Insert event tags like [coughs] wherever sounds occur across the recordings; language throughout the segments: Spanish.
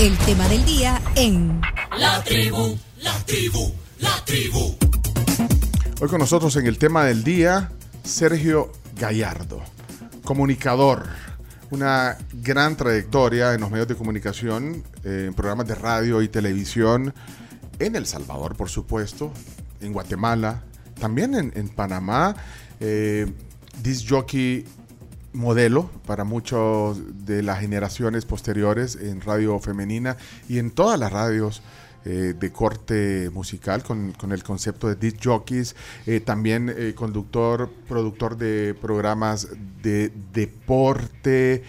El tema del día en La tribu, la tribu, la tribu. Hoy con nosotros en el tema del día, Sergio Gallardo, comunicador, una gran trayectoria en los medios de comunicación, eh, en programas de radio y televisión, en El Salvador, por supuesto, en Guatemala, también en, en Panamá, eh, disc jockey modelo para muchos de las generaciones posteriores en radio femenina y en todas las radios eh, de corte musical con, con el concepto de disc jockeys, eh, también eh, conductor, productor de programas de deporte,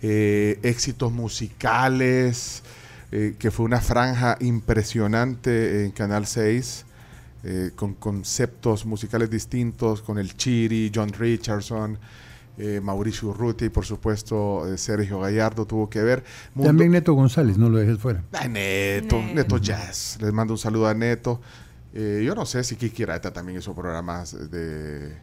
éxitos musicales, que fue una franja impresionante en Canal 6. eh, con conceptos musicales distintos, con el Chiri, John Richardson, eh, Mauricio Urrutia y por supuesto eh, Sergio Gallardo tuvo que ver. Mundo- También Neto González, no lo dejes fuera. Ah, Neto, Neto Jazz. Les mando un saludo a Neto. Eh, yo no sé si Kiki Rata también hizo programas de,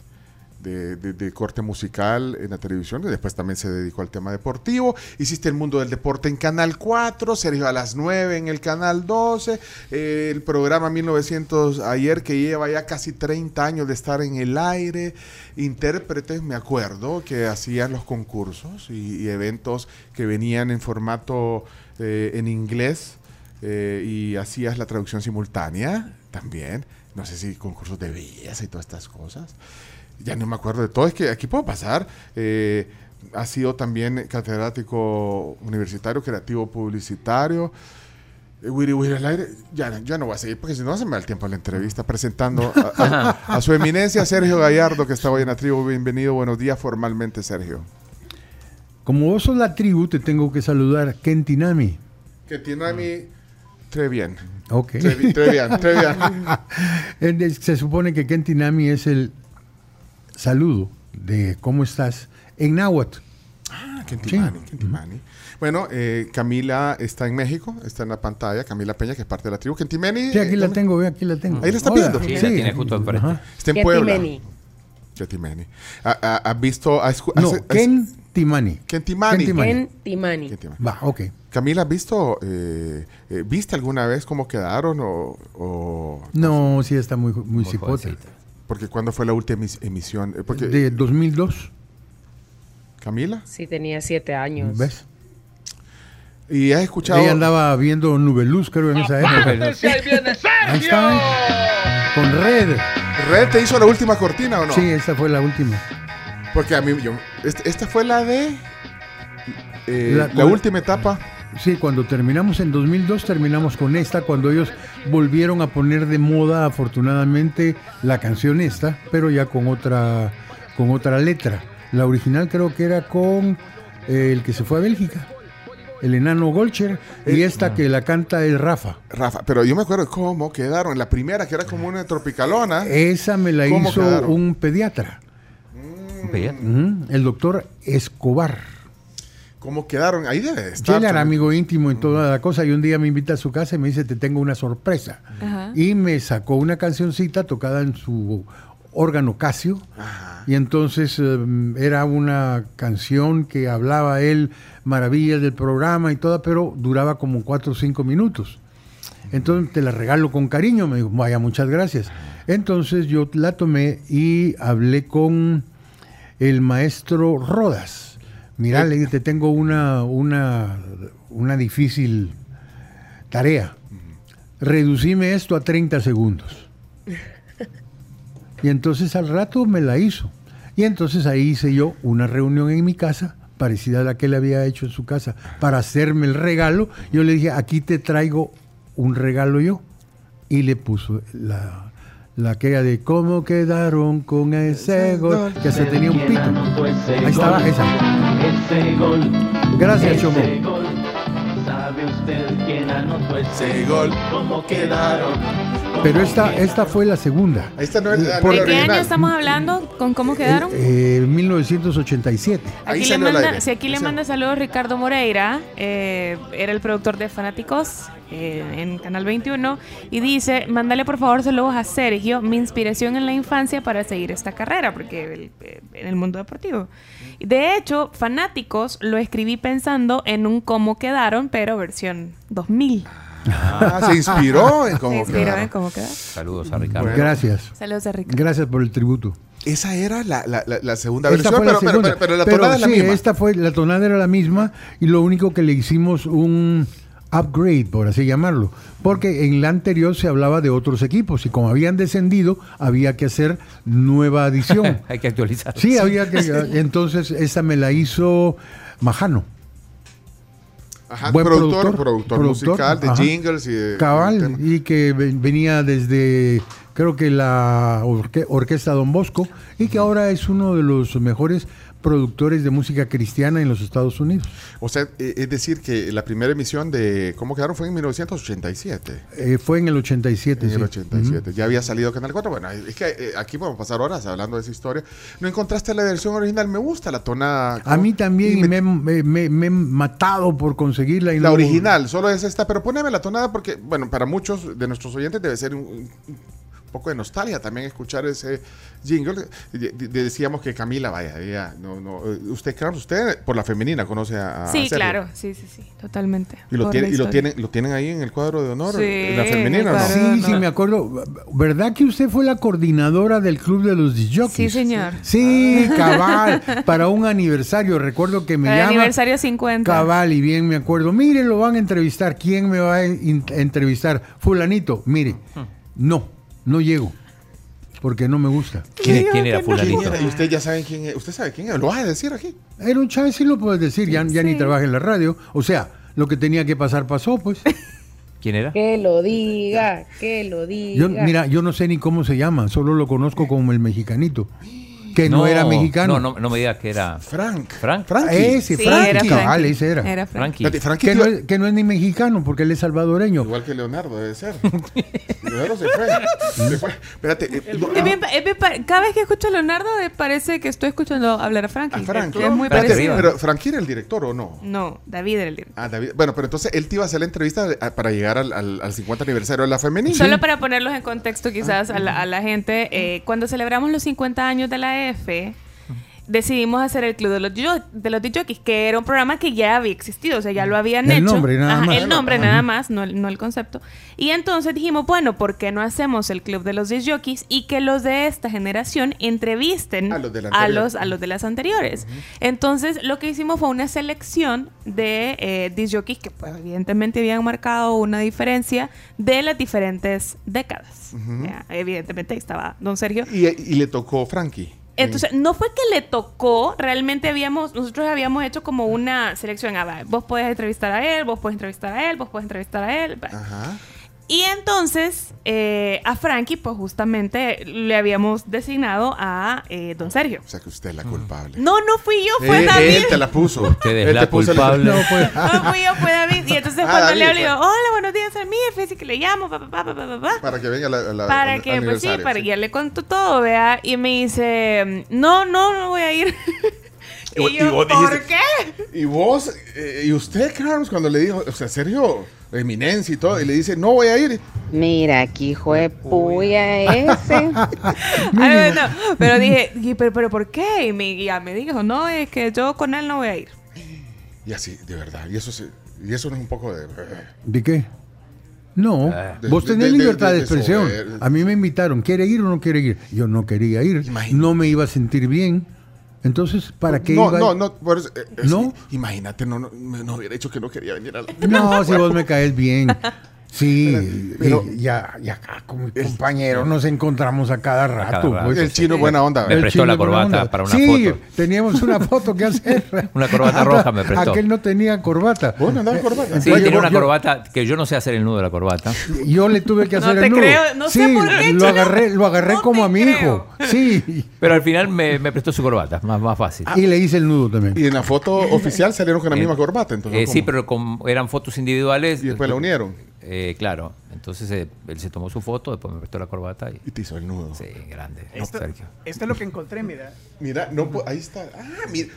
de, corte musical en la televisión y después también se dedicó al tema deportivo. Hiciste el mundo del deporte en Canal 4, Sergio a las 9 en el Canal 12, eh, el programa 1900 ayer que lleva ya casi 30 años de estar en el aire. Intérpretes, me acuerdo, que hacían los concursos y, y eventos que venían en formato eh, en inglés eh, y hacías la traducción simultánea también. No sé si concursos de belleza y todas estas cosas. Ya no me acuerdo de todo. Es que aquí puedo pasar. Eh, ha sido también catedrático universitario, creativo publicitario. Eh, Wiri Wiri al aire. Ya, ya no voy a seguir porque si no se me da el tiempo a la entrevista presentando a, [laughs] a- a su eminencia Sergio Gallardo que está hoy en la tribu. Bienvenido, buenos días formalmente Sergio. Como vos sos la tribu, te tengo que saludar Kentinami. Que tiene a mí... Très bien. Ok. Très bien, très bien, [laughs] Se supone que Kentinami es el saludo de cómo estás en náhuatl. Ah, Kentimani, Kentimani. Bueno, eh, Camila está en México, está en la pantalla. Camila Peña, que es parte de la tribu. Kentimani. Sí, aquí eh, la tengo, ve, aquí la tengo. Ahí la está Hola. viendo. Sí, la tiene justo enfrente. Ajá. Está en Puebla. Kentimani. ¿Ha, ha- ha visto? ha escu- No, Kentimani. Kentimani. Kentimani. Kentimani. Kentimani. Va, ok. Camila, ¿has visto? eh, eh, ¿Viste alguna vez cómo quedaron? O, o- No, sí está muy, muy, Muy cipote. jovencita. Porque cuándo fue la última emis- emisión? Eh, porque, De 2002, Camila. Sí, tenía siete años. ¿ves? ¿Y has escuchado? Ella andaba viendo Nubeluz, creo, en esa época. Ahí está. Con Red. ¿Red te hizo la última cortina o no? Sí, esta fue la última. Porque a mí, yo, este- esta fue la de... eh, La- última etapa. Sí, cuando terminamos en 2002, terminamos con esta, cuando ellos volvieron a poner de moda, afortunadamente, la canción esta, pero ya con otra, con otra letra. La original creo que era con eh, el que se fue a Bélgica, el enano Golcher, y Eh, esta que la canta el Rafa. Rafa, pero yo me acuerdo cómo quedaron. La primera, que era como una tropicalona. Esa me la ¿Cómo hizo quedaron? un pediatra, Un pediatra. Ujú, el doctor Escobar. ¿Cómo quedaron? Ahí debe estar. él era amigo íntimo en toda la cosa y un día me invita a su casa y me dice, te tengo una sorpresa. Y me sacó una cancioncita tocada en su órgano Casio. Y entonces eh, era una canción que hablaba él maravillas del programa y toda, pero duraba como cuatro o cinco minutos. Entonces te la regalo con cariño, me dijo, vaya, muchas gracias. Entonces yo la tomé y hablé con el maestro Rodas. Mira, le dije, te tengo una, una, una difícil tarea. Reducime esto a 30 segundos. Y entonces al rato me la hizo. Y entonces ahí hice yo una reunión en mi casa, parecida a la que él había hecho en su casa, para hacerme el regalo. Yo le dije, aquí te traigo un regalo yo. Y le puso la, la aquella de cómo quedaron con ese gol, que se tenía un pito. Ahí estaba esa. Ese gol. Gracias, ese Chomo. gol. ¿Sabe usted quién anotó ese Ese gol. ¿Cómo quedaron? Pero esta, esta fue la segunda. Esta no es la Por- ¿De qué año estamos hablando? ¿Con cómo quedaron? Eh, 1987. Ahí Aquí le manda, si aquí le manda saludos Ricardo Moreira, eh, era el productor de Fanáticos eh, en Canal 21, y dice, mándale por favor saludos a Sergio, mi inspiración en la infancia para seguir esta carrera, porque el- eh, en el mundo deportivo. De hecho, Fanáticos lo escribí pensando en un cómo quedaron, pero versión 2000. Ah, se inspiró en Se cómo inspiró quedaron. en cómo quedaron. Saludos a Ricardo. Bueno. Gracias. Saludos a Ricardo. Gracias por el tributo. Esa era la, la, la, la segunda Esta versión, la pero, pero, segunda. pero, pero la Pero tonada es la sí, misma. esta fue, la tonada era la misma y lo único que le hicimos un upgrade, por así llamarlo. Porque en la anterior se hablaba de otros equipos y como habían descendido, había que hacer nueva [laughs] adición. Hay que actualizar. Sí, había que. [laughs] Entonces, esa me la hizo Majano. Ajá, buen productor, productor, productor, productor, musical, de ajá. jingles y de... Cabal, y que ve- venía desde, creo que la orque- Orquesta Don Bosco, y que ahora es uno de los mejores productores de música cristiana en los Estados Unidos. O sea, eh, es decir que la primera emisión de ¿Cómo quedaron? fue en 1987. Eh, fue en el 87. En el sí. 87. Ya había salido Canal 4. Bueno, es que eh, aquí podemos pasar horas hablando de esa historia. ¿No encontraste la versión original? Me gusta la tonada. A mí también Y me- me, me- me- he matado por conseguirla. Y La original, solo es esta, pero poneme la tonada porque, bueno, para muchos de nuestros oyentes debe ser un, un poco de nostalgia también escuchar ese jingle. De- de- decíamos que Camila, vaya, ella, no, no, eh, usted, claro, usted por la femenina conoce a, a Sí, Sergio. claro, sí, sí, sí, totalmente. Y lo, tiene, y lo tienen, lo tienen ahí en el cuadro de honor, Sí, la femenina, ¿no? Sí, no. sí, me acuerdo. ¿Verdad que usted fue la coordinadora del club de los disjockeys? Sí, señor. Sí, cabal. [laughs] para un aniversario. Recuerdo que me el llama. aniversario 50. Cabal, y bien me acuerdo. Mire, lo van a entrevistar. ¿Quién me va a entrevistar? Fulanito. Mire, no, no llego. Porque no me gusta. ¿Quién, quién era ¿Quién fulanito? Y usted ya sabe quién es. ¿Usted sabe quién es? ¿Lo vas a decir aquí? Era un Chávez, sí lo puedes decir. Ya, ya ni trabaja en la radio. O sea, lo que tenía que pasar pasó, pues. [laughs] ¿Quién era? Que lo diga, que lo diga. Yo, mira, yo no sé ni cómo se llama. Solo lo conozco como el mexicanito. Que no, era mexicano. No, no, no me digas que era Frank. Frank. Frankie. Ese, Sí, Frankie, era cabal, Frankie. ese era. Era Frankie. Frankie. Frankie Que no, es, que no es ni mexicano, porque él es salvadoreño. Igual que Leonardo, debe ser. [laughs] Leonardo se fue. Se fue. Espérate. eh, no, Es bien pa- es bien pa- cada vez que escucho a Leonardo me parece que estoy escuchando hablar a Frankie. a Frank. Es muy Espérate, parecido. Pero Frankie era el director o no? No, David era el director. Ah, David. Bueno, pero entonces él te iba a hacer la entrevista eh, para llegar al, al, al 50 aniversario de la femenina. Solo para ponerlos en contexto quizás a la, a la gente, eh, cuando celebramos los 50 años de la Decidimos hacer el Club de los, Yo- de los DJs, que era un programa que ya había existido, o sea, ya lo habían El hecho. nombre nada Ajá, más. El nombre nada más, no el, no el concepto. Y entonces dijimos, bueno, ¿por qué no hacemos el Club de los DJs y que los de esta generación entrevisten A los de a anterior. los, a los de las anteriores? Entonces, lo que hicimos fue una selección de eh, DJs que pues, evidentemente habían marcado una diferencia de las diferentes décadas. Ya, evidentemente ahí estaba don Sergio. Y, y le tocó Frankie. Entonces, no fue que le tocó, realmente habíamos, nosotros habíamos hecho como una selección. Ah, vos podés entrevistar a él, vos podés entrevistar a él, vos podés entrevistar a él. Ajá. Y entonces, eh, a Frankie, pues justamente le habíamos designado a eh, don Sergio. O sea que usted es la culpable. No, no fui yo, fue Eh, David. Él te la puso. [laughs] Usted es Él la te puso el- culpable. No, pues. No fui yo, fue David. Y entonces Ah, cuando David le hablo, fue. digo, hola, buenos días, a mí, fíjate que le llamo, pa, pa, pa, pa, pa, pa, pa. Para que venga la, la- para que, pues sí, para que ya le conto todo, vea. Y me dice, no, no, no voy a ir. Y vos- [laughs] y y yo, vos ¿por dijiste- qué? Y vos, eh, y usted, Carlos, cuando le dijo, o sea, Sergio, eminencia y todo, y le dice, no voy a ir. Mira, aquí hijo de puya ese. [laughs] [laughs] Ay, no, pero dije, "¿Y pero, pero ¿por qué? Y, y ya me dijo, no, es que yo con él no voy a ir. Y así, de verdad. Y eso, se- y eso no es un poco de... ¿De qué? No, Ah. vos tenés de- libertad de, de- de expresión. A mí me invitaron, ¿quiere ir o no quiere ir? Yo no quería ir, Imagínate. no me iba a sentir bien. Entonces, ¿para qué no, iba? no, no, por eso, eh, eh, ¿No? sí, imagínate, no, no, me- no hubiera dicho que no quería venir a la... No, [laughs] si vos me caes bien. Sí, Pero- y ya, y acá con mi compañero nos encontramos a cada rato. rato. pues. El chino buena onda. Me prestó la corbata para una sí, foto. teníamos una foto que hacer. [laughs] Una corbata roja me prestó. Aquel no tenía corbata. Vos no andabas corbata. Sí, yo- una yo- corbata que yo no sé hacer el nudo de la corbata. Yo le tuve que No hacer te el nudo. creo, no sé sí, por qué, lo chino. agarré, lo agarré No como a mi creo. hijo. Sí. Pero al final me, me prestó su corbata, más, más fácil. Y le hice el nudo también. Y en la foto oficial salieron con la Eh, misma corbata. Entonces, Eh, sí, pero con- eran fotos individuales. Y después la unieron. Eh, claro. Entonces eh, él se tomó su foto, después me prestó la corbata y... Y te hizo el nudo. Sí, grande. No, Esto, Sergio. esto es lo que encontré, mira. Mira, no, po- ahí está. Ah, mira.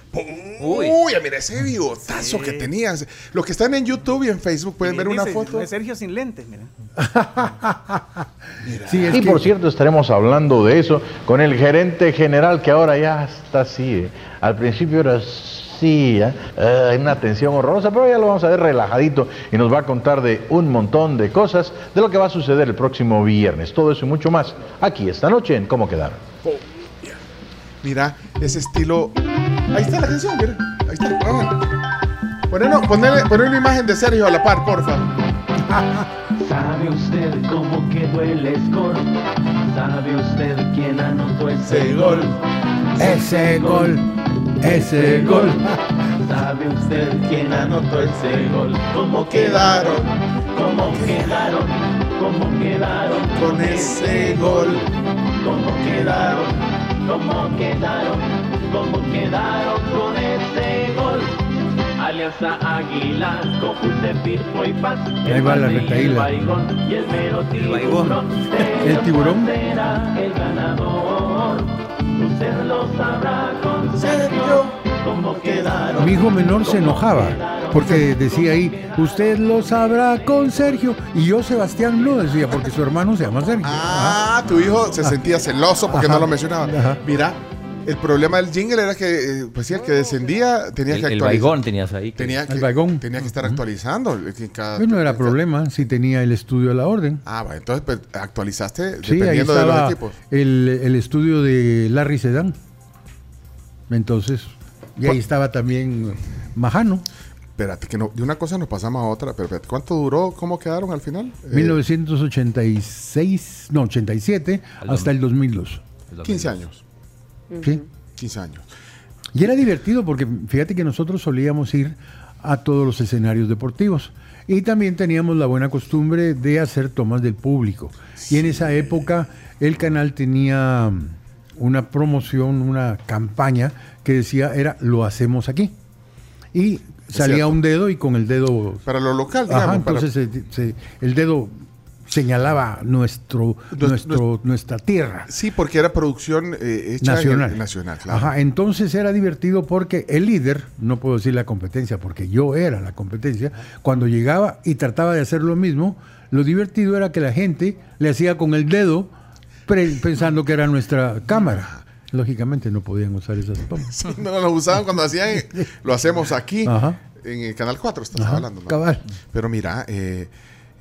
Uy. Uy, mira ese bigotazo que tenías. Los que están en YouTube y en Facebook pueden ver una foto. de Sergio sin lentes, mira. [laughs] Sí, es Y que- por cierto, estaremos hablando de eso con el gerente general que ahora ya está así. ¿eh? Al principio era Eh, hay una tensión horrorosa, pero ya lo vamos a ver relajadito y nos va a contar de un montón de cosas de lo que va a suceder el próximo viernes. Todo eso y mucho más aquí esta noche en Cómo Quedaron. Mira, ese estilo. Ahí está la canción, mira. Ahí está. Ah. Ponele, ponele una imagen de Sergio a la par, porfa. [laughs] ¿Sabe usted cómo quedó el score? ¿Sabe usted quién anotó ese gol? ese gol, ese gol. [laughs] ¿Sabe usted quién anotó ese gol? ¿Cómo quedaron? ¿Cómo quedaron? ¿Cómo quedaron Con ese gol. ¿Cómo quedaron? ¿Cómo quedaron? ¿Cómo quedaron con ese gol? Alianza Águila, conjunto Firpo y Paz. Ahí va la y el retaíla. Baigón y el mero tiburón. El tiburón. será el ganador. Usted lo sabrá con. Mi hijo menor se enojaba porque decía ahí, usted lo sabrá con Sergio. Y yo, Sebastián, no decía porque su hermano se llama Sergio. Ah, tu hijo se sentía celoso porque no lo mencionaba. Ajá. Mira, el problema del jingle era que, eh, pues sí, el que descendía tenía El, que el actualizar. baigón tenías ahí. que- Tenía que, El baigón. tenía que estar actualizando. eh, cada- Pues no era cada- problema si tenía el estudio a la orden. Ah, bueno, entonces pues, actualizaste Sí, ahí dependiendo de los estaba equipos. el, el estudio de Larry Sedán. Entonces, y ahí estaba también Majano, Espérate, que no, de una cosa nos pasamos a otra. Pero espérate, ¿cuánto duró? ¿Cómo quedaron al final? Eh, 1986, no, 87, Al hasta el 2002. el 15 2002. años. ¿sí? 15 años. Y era divertido porque fíjate que nosotros solíamos ir a todos los escenarios deportivos. Y también teníamos la buena costumbre de hacer tomas del público. Y en esa época el canal tenía una promoción, una campaña que decía era lo hacemos aquí. Y salía un dedo y con el dedo... Para lo local, digamos. Ajá, para- entonces se- se- el dedo señalaba nuestro, Nues- nuestro, nuestra tierra Sí, porque era producción eh, hecha nacional. nacional, claro. Ajá, entonces era divertido porque el líder, no puedo decir la competencia porque yo era la competencia, cuando llegaba y trataba de hacer lo mismo, lo divertido era que la gente le hacía con el dedo pensando que era nuestra cámara. Lógicamente no podían usar esas [laughs] tomas. Sí, no lo usaban cuando hacían. [laughs] Lo hacemos aquí. Ajá. En el Canal 4 estás Ajá, hablando. ¿no? cabal. Pero mira, eh,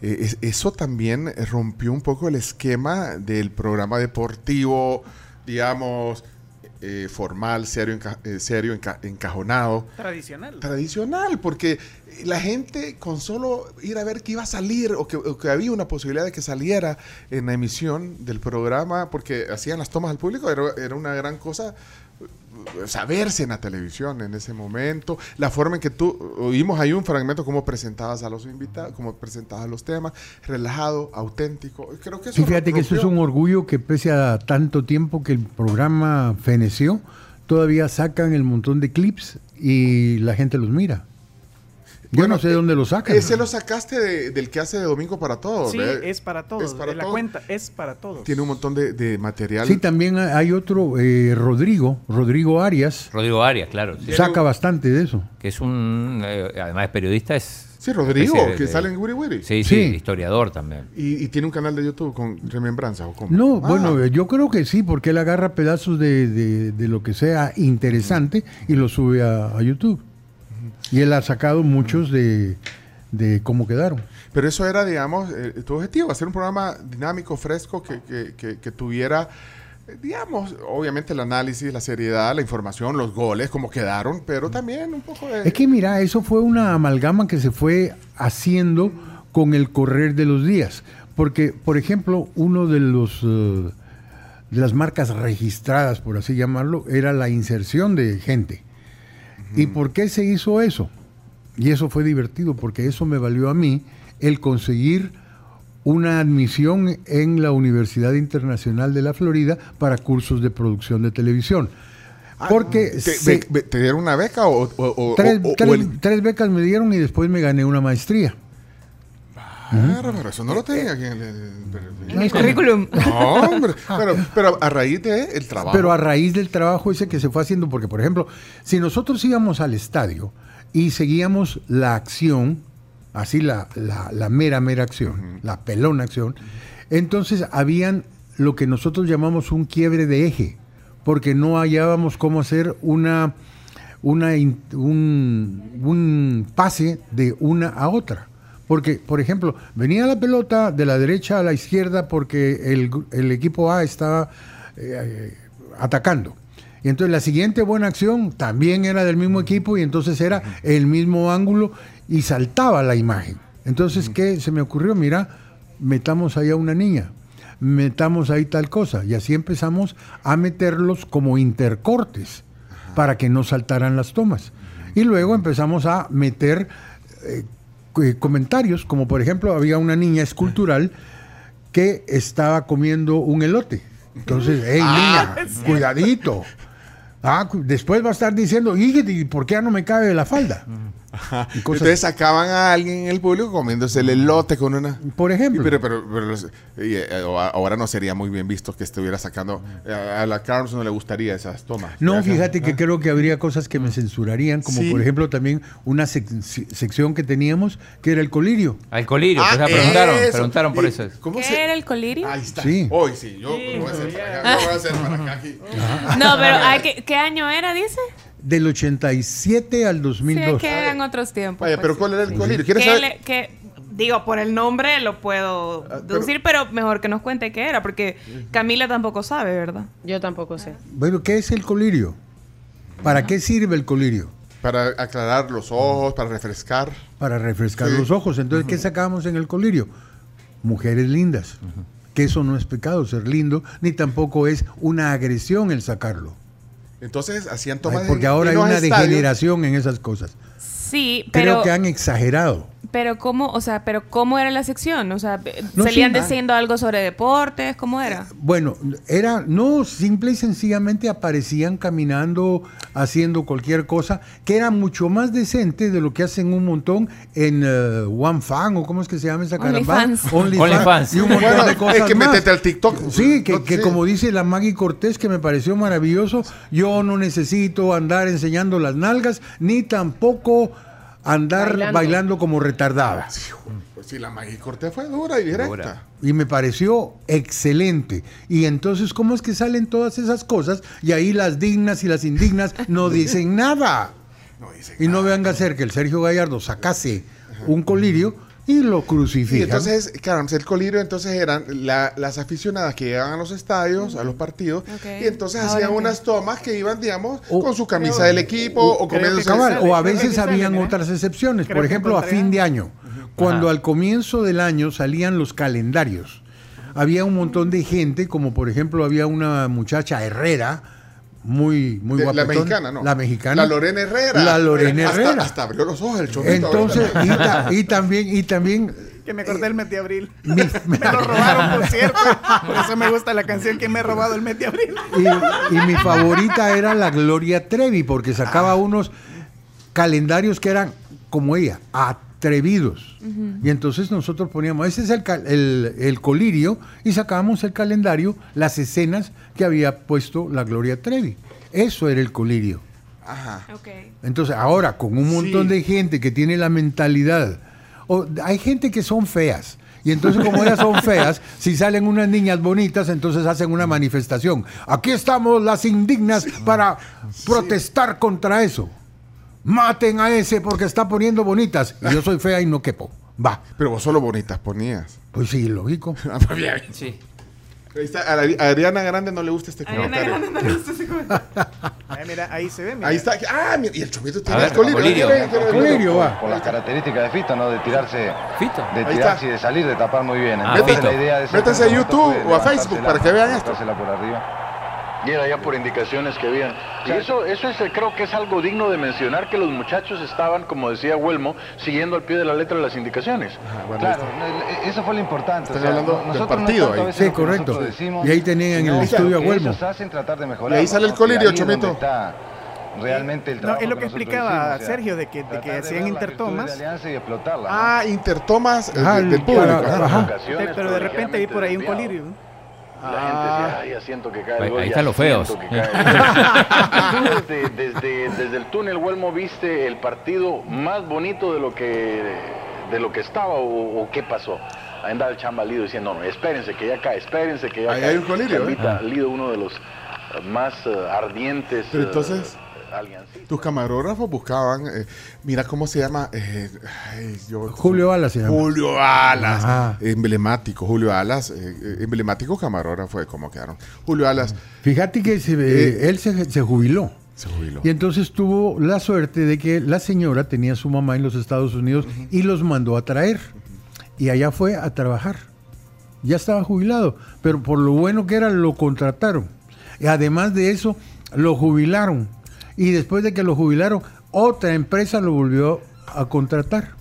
eh, es- eso también rompió un poco el esquema del programa deportivo, digamos, eh, formal, serio, enca- eh, serio enca- encajonado. Tradicional. Tradicional, porque la gente con solo ir a ver que iba a salir o que, o que había una posibilidad de que saliera en la emisión del programa, porque hacían las tomas al público, era, era una gran cosa saberse en la televisión en ese momento, la forma en que tú, oímos ahí un fragmento, cómo presentabas a los invitados, cómo presentabas los temas, relajado, auténtico. Creo que eso Sí, fíjate que eso es un orgullo que pese a tanto tiempo que el programa feneció, todavía sacan el montón de clips y la gente los mira. Yo Bueno, no sé de dónde lo sacan. Ese lo sacaste de- del que hace de Domingo para Todos. Sí, ¿ve? es para todos. Es para de la todos. cuenta es para todos. Tiene un montón de, de material. Sí, también hay otro, eh, Rodrigo, Rodrigo Arias, Rodrigo Arias, claro. sí. saca bastante de eso. Que es un. eh, además de periodista, es. Sí, Rodrigo, de- que de- sale en Wiri Wiri. Sí, sí, Sí. historiador también. Y, y tiene un canal de YouTube con remembranza o cómo. No, Ah, bueno, eh, yo creo que sí, porque él agarra pedazos de, de- de lo que sea interesante y lo sube a, a YouTube. Y él ha sacado muchos de, de cómo quedaron. Pero eso era, digamos, eh, tu objetivo, hacer un programa dinámico, fresco, que, que- que- que tuviera, eh, digamos, obviamente el análisis, la seriedad, la información, los goles, cómo quedaron, pero también un poco de... Es que mira, eso fue una amalgama que se fue haciendo con el correr de los días. Porque, por ejemplo, uno de los eh, de las marcas registradas, por así llamarlo, era la inserción de gente. ¿Y por qué se hizo eso? Y eso fue divertido, porque eso me valió a mí el conseguir una admisión en la Universidad Internacional de la Florida para cursos de producción de televisión. Ah, Porque ¿Te, se- be- be- te dieron una beca o, o- o- tres, o- o tres- el- tres becas me dieron y después me gané una maestría. Ah, pero eso no lo tenía aquí en el, el currículum. No, hombre. [laughs] Pero, pero a raíz de el trabajo. Pero a raíz del trabajo ese que se fue haciendo, porque por ejemplo, si nosotros íbamos al estadio y seguíamos la acción, así la, la- la mera, mera acción, la pelona acción, entonces habían lo que nosotros llamamos un quiebre de eje, porque no hallábamos cómo hacer una, una un, un pase de una a otra. Porque, por ejemplo, venía la pelota de la derecha a la izquierda porque el, equipo A estaba eh, atacando. Y entonces la siguiente buena acción también era del mismo equipo y entonces era el mismo ángulo y saltaba la imagen. Entonces, ¿qué se me ocurrió? Mira, metamos ahí a una niña, metamos ahí tal cosa. Y así empezamos a meterlos como intercortes para que no saltaran las tomas. Y luego empezamos a meter eh, eh, comentarios, como por ejemplo había una niña escultural que estaba comiendo un elote. Entonces, hey niña, cuidadito. Ah, después va a estar diciendo, ¿y por qué ya no me cabe la falda? Ajá. Y cosas- Entonces sacaban a alguien en el público comiéndose el elote con una. Por ejemplo. Y pero, pero, pero y, eh, ahora no sería muy bien visto que estuviera sacando. eh, A la Carms no le gustaría esas tomas. No, fíjate que creo que habría cosas que me censurarían, como Sí. por ejemplo también una sec- se- sección que teníamos que era el colirio. Al colirio, Ah, pues, ah, preguntaron, eso. preguntaron por eso. ¿Cómo ¿Qué se- era el colirio? Ahí está. Sí. Hoy sí, yo lo voy a hacer para acá. Yo voy a hacer para acá aquí. No, pero ay, ¿qué, qué año era, dice? Del 87 al Sí, 2002. es que eran otros tiempos. Vaya, pues, pero sí. ¿cuál era el colirio? ¿Quieres Que saber? le- que, digo, por el nombre lo puedo Ah, pero- deducir, pero, mejor que nos cuente qué era, porque Camila tampoco sabe, ¿verdad? Yo tampoco sé. Bueno, ¿qué es el colirio? ¿Para qué sirve el colirio? Para aclarar los ojos, para refrescar. Para refrescar Sí. los ojos. Entonces, ¿qué sacábamos en el colirio? Mujeres lindas. Que eso no es pecado ser lindo, ni tampoco es una agresión el sacarlo. Entonces hacían Ay, tomas de- porque ahora hay una estadios. degeneración en esas cosas. Sí, Creo pero, que han exagerado. Pero cómo, o sea, pero cómo era la sección, o sea, No, salían sí, ah. diciendo algo sobre deportes, ¿cómo era? Bueno, era, no, simple y sencillamente aparecían caminando, haciendo cualquier cosa, que era mucho más decente de lo que hacen un montón en eh, One Fan, o cómo es que se llama esa caramba. OnlyFans. OnlyFans. Y un montón Bueno, de cosas es que más. métete al TikTok. Sí, que, No, que sí. como dice la Maggie Cortés, que me pareció maravilloso, yo no necesito andar enseñando las nalgas, ni tampoco andar bailando, Bailando. como retardada. Pues sí, la Maggie Cortés fue dura y directa. Dura. Y me pareció excelente. Y entonces, ¿cómo es que salen todas esas cosas? Y ahí las dignas y las indignas no [laughs] dicen nada. No dice Y no venga a ser que el Sergio Gallardo sacase un colirio y lo Y crucifican. entonces, claro, el colirio entonces eran la- las aficionadas que llegaban a los estadios, a los partidos, y entonces Ahora hacían unas tomas que iban, digamos, O- con su camisa creo- del equipo o- o comiendo que Cabal, o a veces sale, habían otras excepciones. Creo Por ejemplo, a fin de año, cuando Ajá. al comienzo del año salían los calendarios, había un montón de gente, como por ejemplo había una muchacha Herrera, muy, muy De- la guapetona. mexicana, ¿no? La mexicana. La Lorena Herrera. La Lorena Herrera. Hasta, abrió los ojos el chomito. Entonces, y, ta- y también, y también Que me corté el mes de abril. Mi- me [laughs] lo robaron, por cierto. Por eso me gusta la canción que me he robado el mes de abril. Y, y mi favorita era la Gloria Trevi, porque sacaba unos calendarios que eran, como ella, atrevidos. Y entonces nosotros poníamos, ese es el, cal- el, el colirio, y sacábamos el calendario, las escenas que había puesto la Gloria Trevi. Eso era el colirio. Ajá. Entonces, ahora, con un montón Sí. de gente que tiene la mentalidad, o hay gente que son feas. Y entonces, como ellas son feas, [laughs] si salen unas niñas bonitas, entonces hacen una manifestación. Aquí estamos las indignas para protestar contra eso. Maten a ese porque está poniendo bonitas. Y yo soy fea y no quepo. Va. Pero vos solo bonitas ponías. Pues sí, lógico. [laughs] Ah, pues bien. Sí. Ahí está, a, la- a Ariana Grande no le gusta este Ariana comentario. Grande no le gusta ese comentario. [laughs] Ay, mira, ahí se ve. Mira. Ahí está. Ah, mira, y el chomito tiene ver, el colirio. colirio. Colirio, va. Por las características de Fito, ¿no? De tirarse, Fito. de tirarse y de salir, de tapar muy bien. Ah, Entonces, Fito. la idea de Métanse a YouTube o a Facebook para que vean esto. por arriba. Y era ya por indicaciones que habían. Y eso, eso es, creo que es algo digno de mencionar que los muchachos estaban, como decía Huelmo, siguiendo al pie de la letra las indicaciones. bueno, claro, el- eso fue lo importante. Están hablando del nosotros no partido a ahí. Sí, que correcto. decimos, Y ahí tenían en el estudio a que Huelmo. hacen tratar de mejorar. Y ahí sale el ¿no? colirio, Chomito. realmente el No, trabajo es lo que nosotros explicaba hicimos, o sea, Sergio, de que, de que hacían intertomas. de alianza y explotarla, ¿no? Ah, intertomas el- del público. para- ajá. ajá. Pero de repente vi por ahí un colirio. La gente decía, "Ay, ya siento que cae el Ahí- gol, ahí están los feos". siento que cae el gol". [laughs] Tú desde, desde, desde el túnel Huelmo viste el partido más bonito de lo que de lo que estaba o, o qué pasó. Ahí andaba el chamba Lido diciendo, no, espérense que ya cae, espérense que ya Ahí cae. hay un colirio, ¿eh? Lido, uno de los eh, más eh, ardientes Pero eh, Tus camarógrafos buscaban, eh, mira cómo se llama. eh, ay, yo- Julio Alas se llama. Julio Alas, Ajá. emblemático, Julio Alas, eh, emblemático camarógrafo de cómo quedaron. Julio Alas Fíjate que se- Eh, él se, se jubiló. se jubiló. Y entonces tuvo la suerte de que la señora tenía a su mamá en los Estados Unidos y los mandó a traer. Y allá fue a trabajar. Ya estaba jubilado, pero por lo bueno que era, lo contrataron. Y además de eso, lo jubilaron. Y después de que lo jubilaron, otra empresa lo volvió a contratar.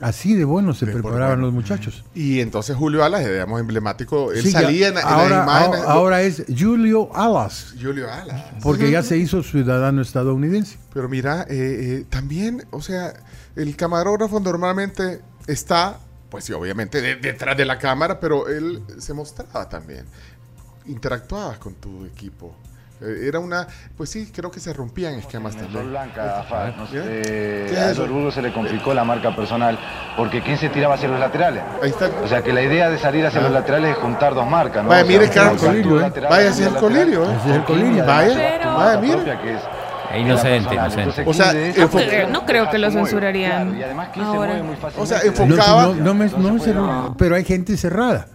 Así de bueno se preparaban bueno. los muchachos. Y entonces Julio Alas, eh, digamos, emblemático, él Sí, salía en, en ahora, las imágenes. ahora- es Julio Alas, Julio Alas. porque ya se hizo ciudadano estadounidense. Pero mira, eh, eh, también, o sea, el camarógrafo normalmente está, pues sí, obviamente de- detrás de la cámara, pero él se mostraba también. Interactuabas con tu equipo. Eh, era una, pues sí, creo que se rompían esquemas Sol también. Blanca, Afa, no sé, eh, ¿Qué es a eso? Eduardo se le complicó la marca personal porque ¿quién se tiraba hacia los laterales? Ahí está. O sea que la idea de salir hacia Ah. los laterales es juntar dos marcas, ¿no? Vaya, O sea, mire, Carlos, Colirio, ¿eh? Vaya, es el Colirio, ¿eh? Es el Colirio. Vaya, Pero- vaya, mire. propia que es- Es inocente, inocente. O sea, ¿quién de enfo- estos creo- no creo que lo censurarían Claro, y además ¿quién se ahora. mueve muy O sea, enfocaba- no, no no me cerró, no. pero hay gente cerrada.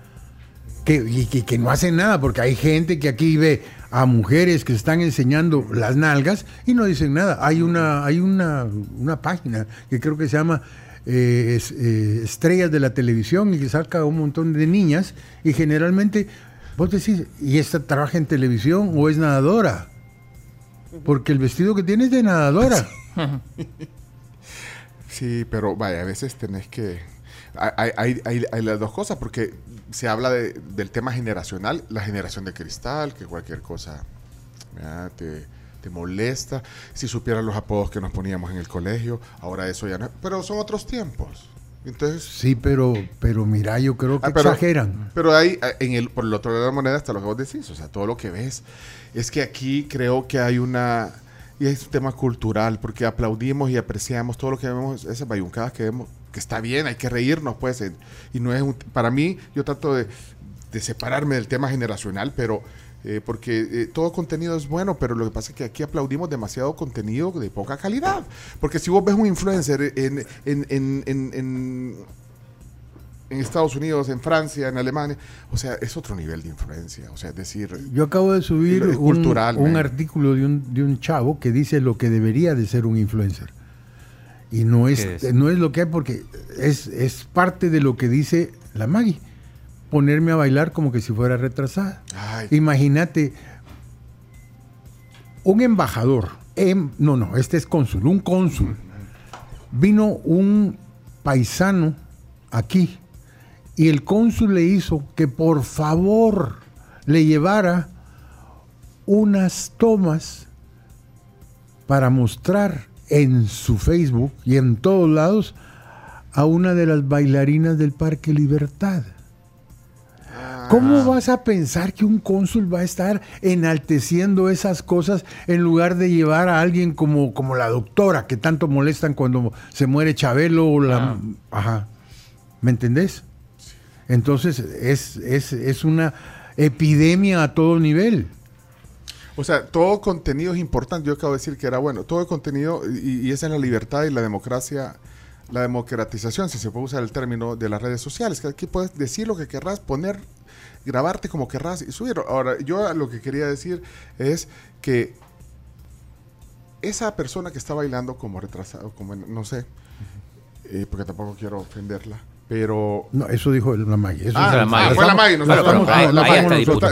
Que, y que, que no hace nada, porque hay gente que aquí ve a mujeres que están enseñando las nalgas y no dicen nada. Hay una, hay una, una página que creo que se llama eh, eh, Estrellas de la Televisión y que saca un montón de niñas y generalmente vos decís, ¿y esta trabaja en televisión o es nadadora? Porque el vestido que tiene es de nadadora. [laughs] Sí, pero vaya, a veces tenés que... Hay, hay- hay- hay las dos cosas, porque se habla de- del tema generacional, la generación de cristal, que cualquier cosa te, te molesta. Si supieran los apodos que nos poníamos en el colegio, ahora eso ya no... Pero son otros tiempos. Entonces... Sí, pero, pero mira, yo creo que Ah, pero- exageran. Pero hay, eh, en el, por el otro lado de la moneda está lo que vos decís, o sea, todo lo que ves. Es que aquí creo que hay una, y es un tema cultural, porque aplaudimos y apreciamos todo lo que vemos, esas bayuncadas que vemos, que está bien, hay que reírnos, pues, y no es un, para mí, yo trato de, de separarme del tema generacional, pero, eh, porque eh, todo contenido es bueno, pero lo que pasa es que aquí aplaudimos demasiado contenido de poca calidad, porque si vos ves un influencer en, en, en, en- en- en Estados Unidos, en Francia, en Alemania. O sea, es otro nivel de influencia. O sea, es decir, Yo acabo de subir un, cultural, un artículo de un, de un chavo que dice lo que debería de ser un influencer. Y no es, ¿Qué es? no es lo que hay porque es, es parte de lo que dice la Maggie. Ponerme a bailar como que si fuera retrasada. Imagínate un embajador, em- no, no, este es cónsul, un cónsul. Vino un paisano aquí y el cónsul le hizo que por favor le llevara unas tomas para mostrar en su Facebook y en todos lados a una de las bailarinas del Parque Libertad. ¿Cómo vas a pensar que un cónsul va a estar enalteciendo esas cosas en lugar de llevar a alguien como, como la doctora que tanto molestan cuando se muere Chabelo o la... Ajá. ¿Me entendés? Entonces es, es, es una epidemia a todo nivel. O sea, todo contenido es importante. Yo acabo de decir que era bueno. Todo contenido, y, esa es la libertad y la democracia, la democratización, si se puede usar el término de las redes sociales. Que aquí puedes decir lo que querrás, poner, grabarte como querrás y subir. Ahora, yo lo que quería decir es que esa persona que está bailando como retrasado, como no sé, eh, porque tampoco quiero ofenderla, pero No, eso dijo la Maggie. Eso Ah, es- la fue la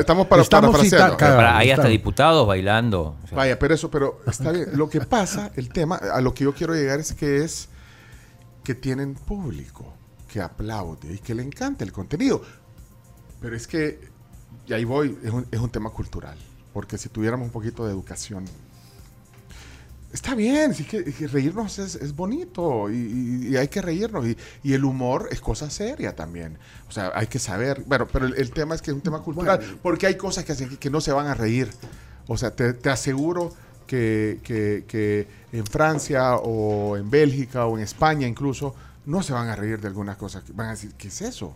estamos- para, Estamos hay hasta diputados bailando. o sea, Vaya, pero eso, pero está bien. Lo que pasa, el tema, a lo que yo quiero llegar es que es que tienen público que aplaude y que le encanta el contenido. Pero es que, y ahí voy, es un, es un tema cultural. Porque si tuviéramos un poquito de educación, Está bien, sí que, que reírnos es, es bonito y, y- y hay que reírnos. Y, y el humor es cosa seria también. O sea, hay que saber. Bueno, pero el, el tema es que es un tema cultural. porque hay cosas que hacen que, no se van a reír. O sea, te, te aseguro que, que- que en Francia o en Bélgica o en España incluso no se van a reír de algunas cosas. Van a decir, ¿qué es eso?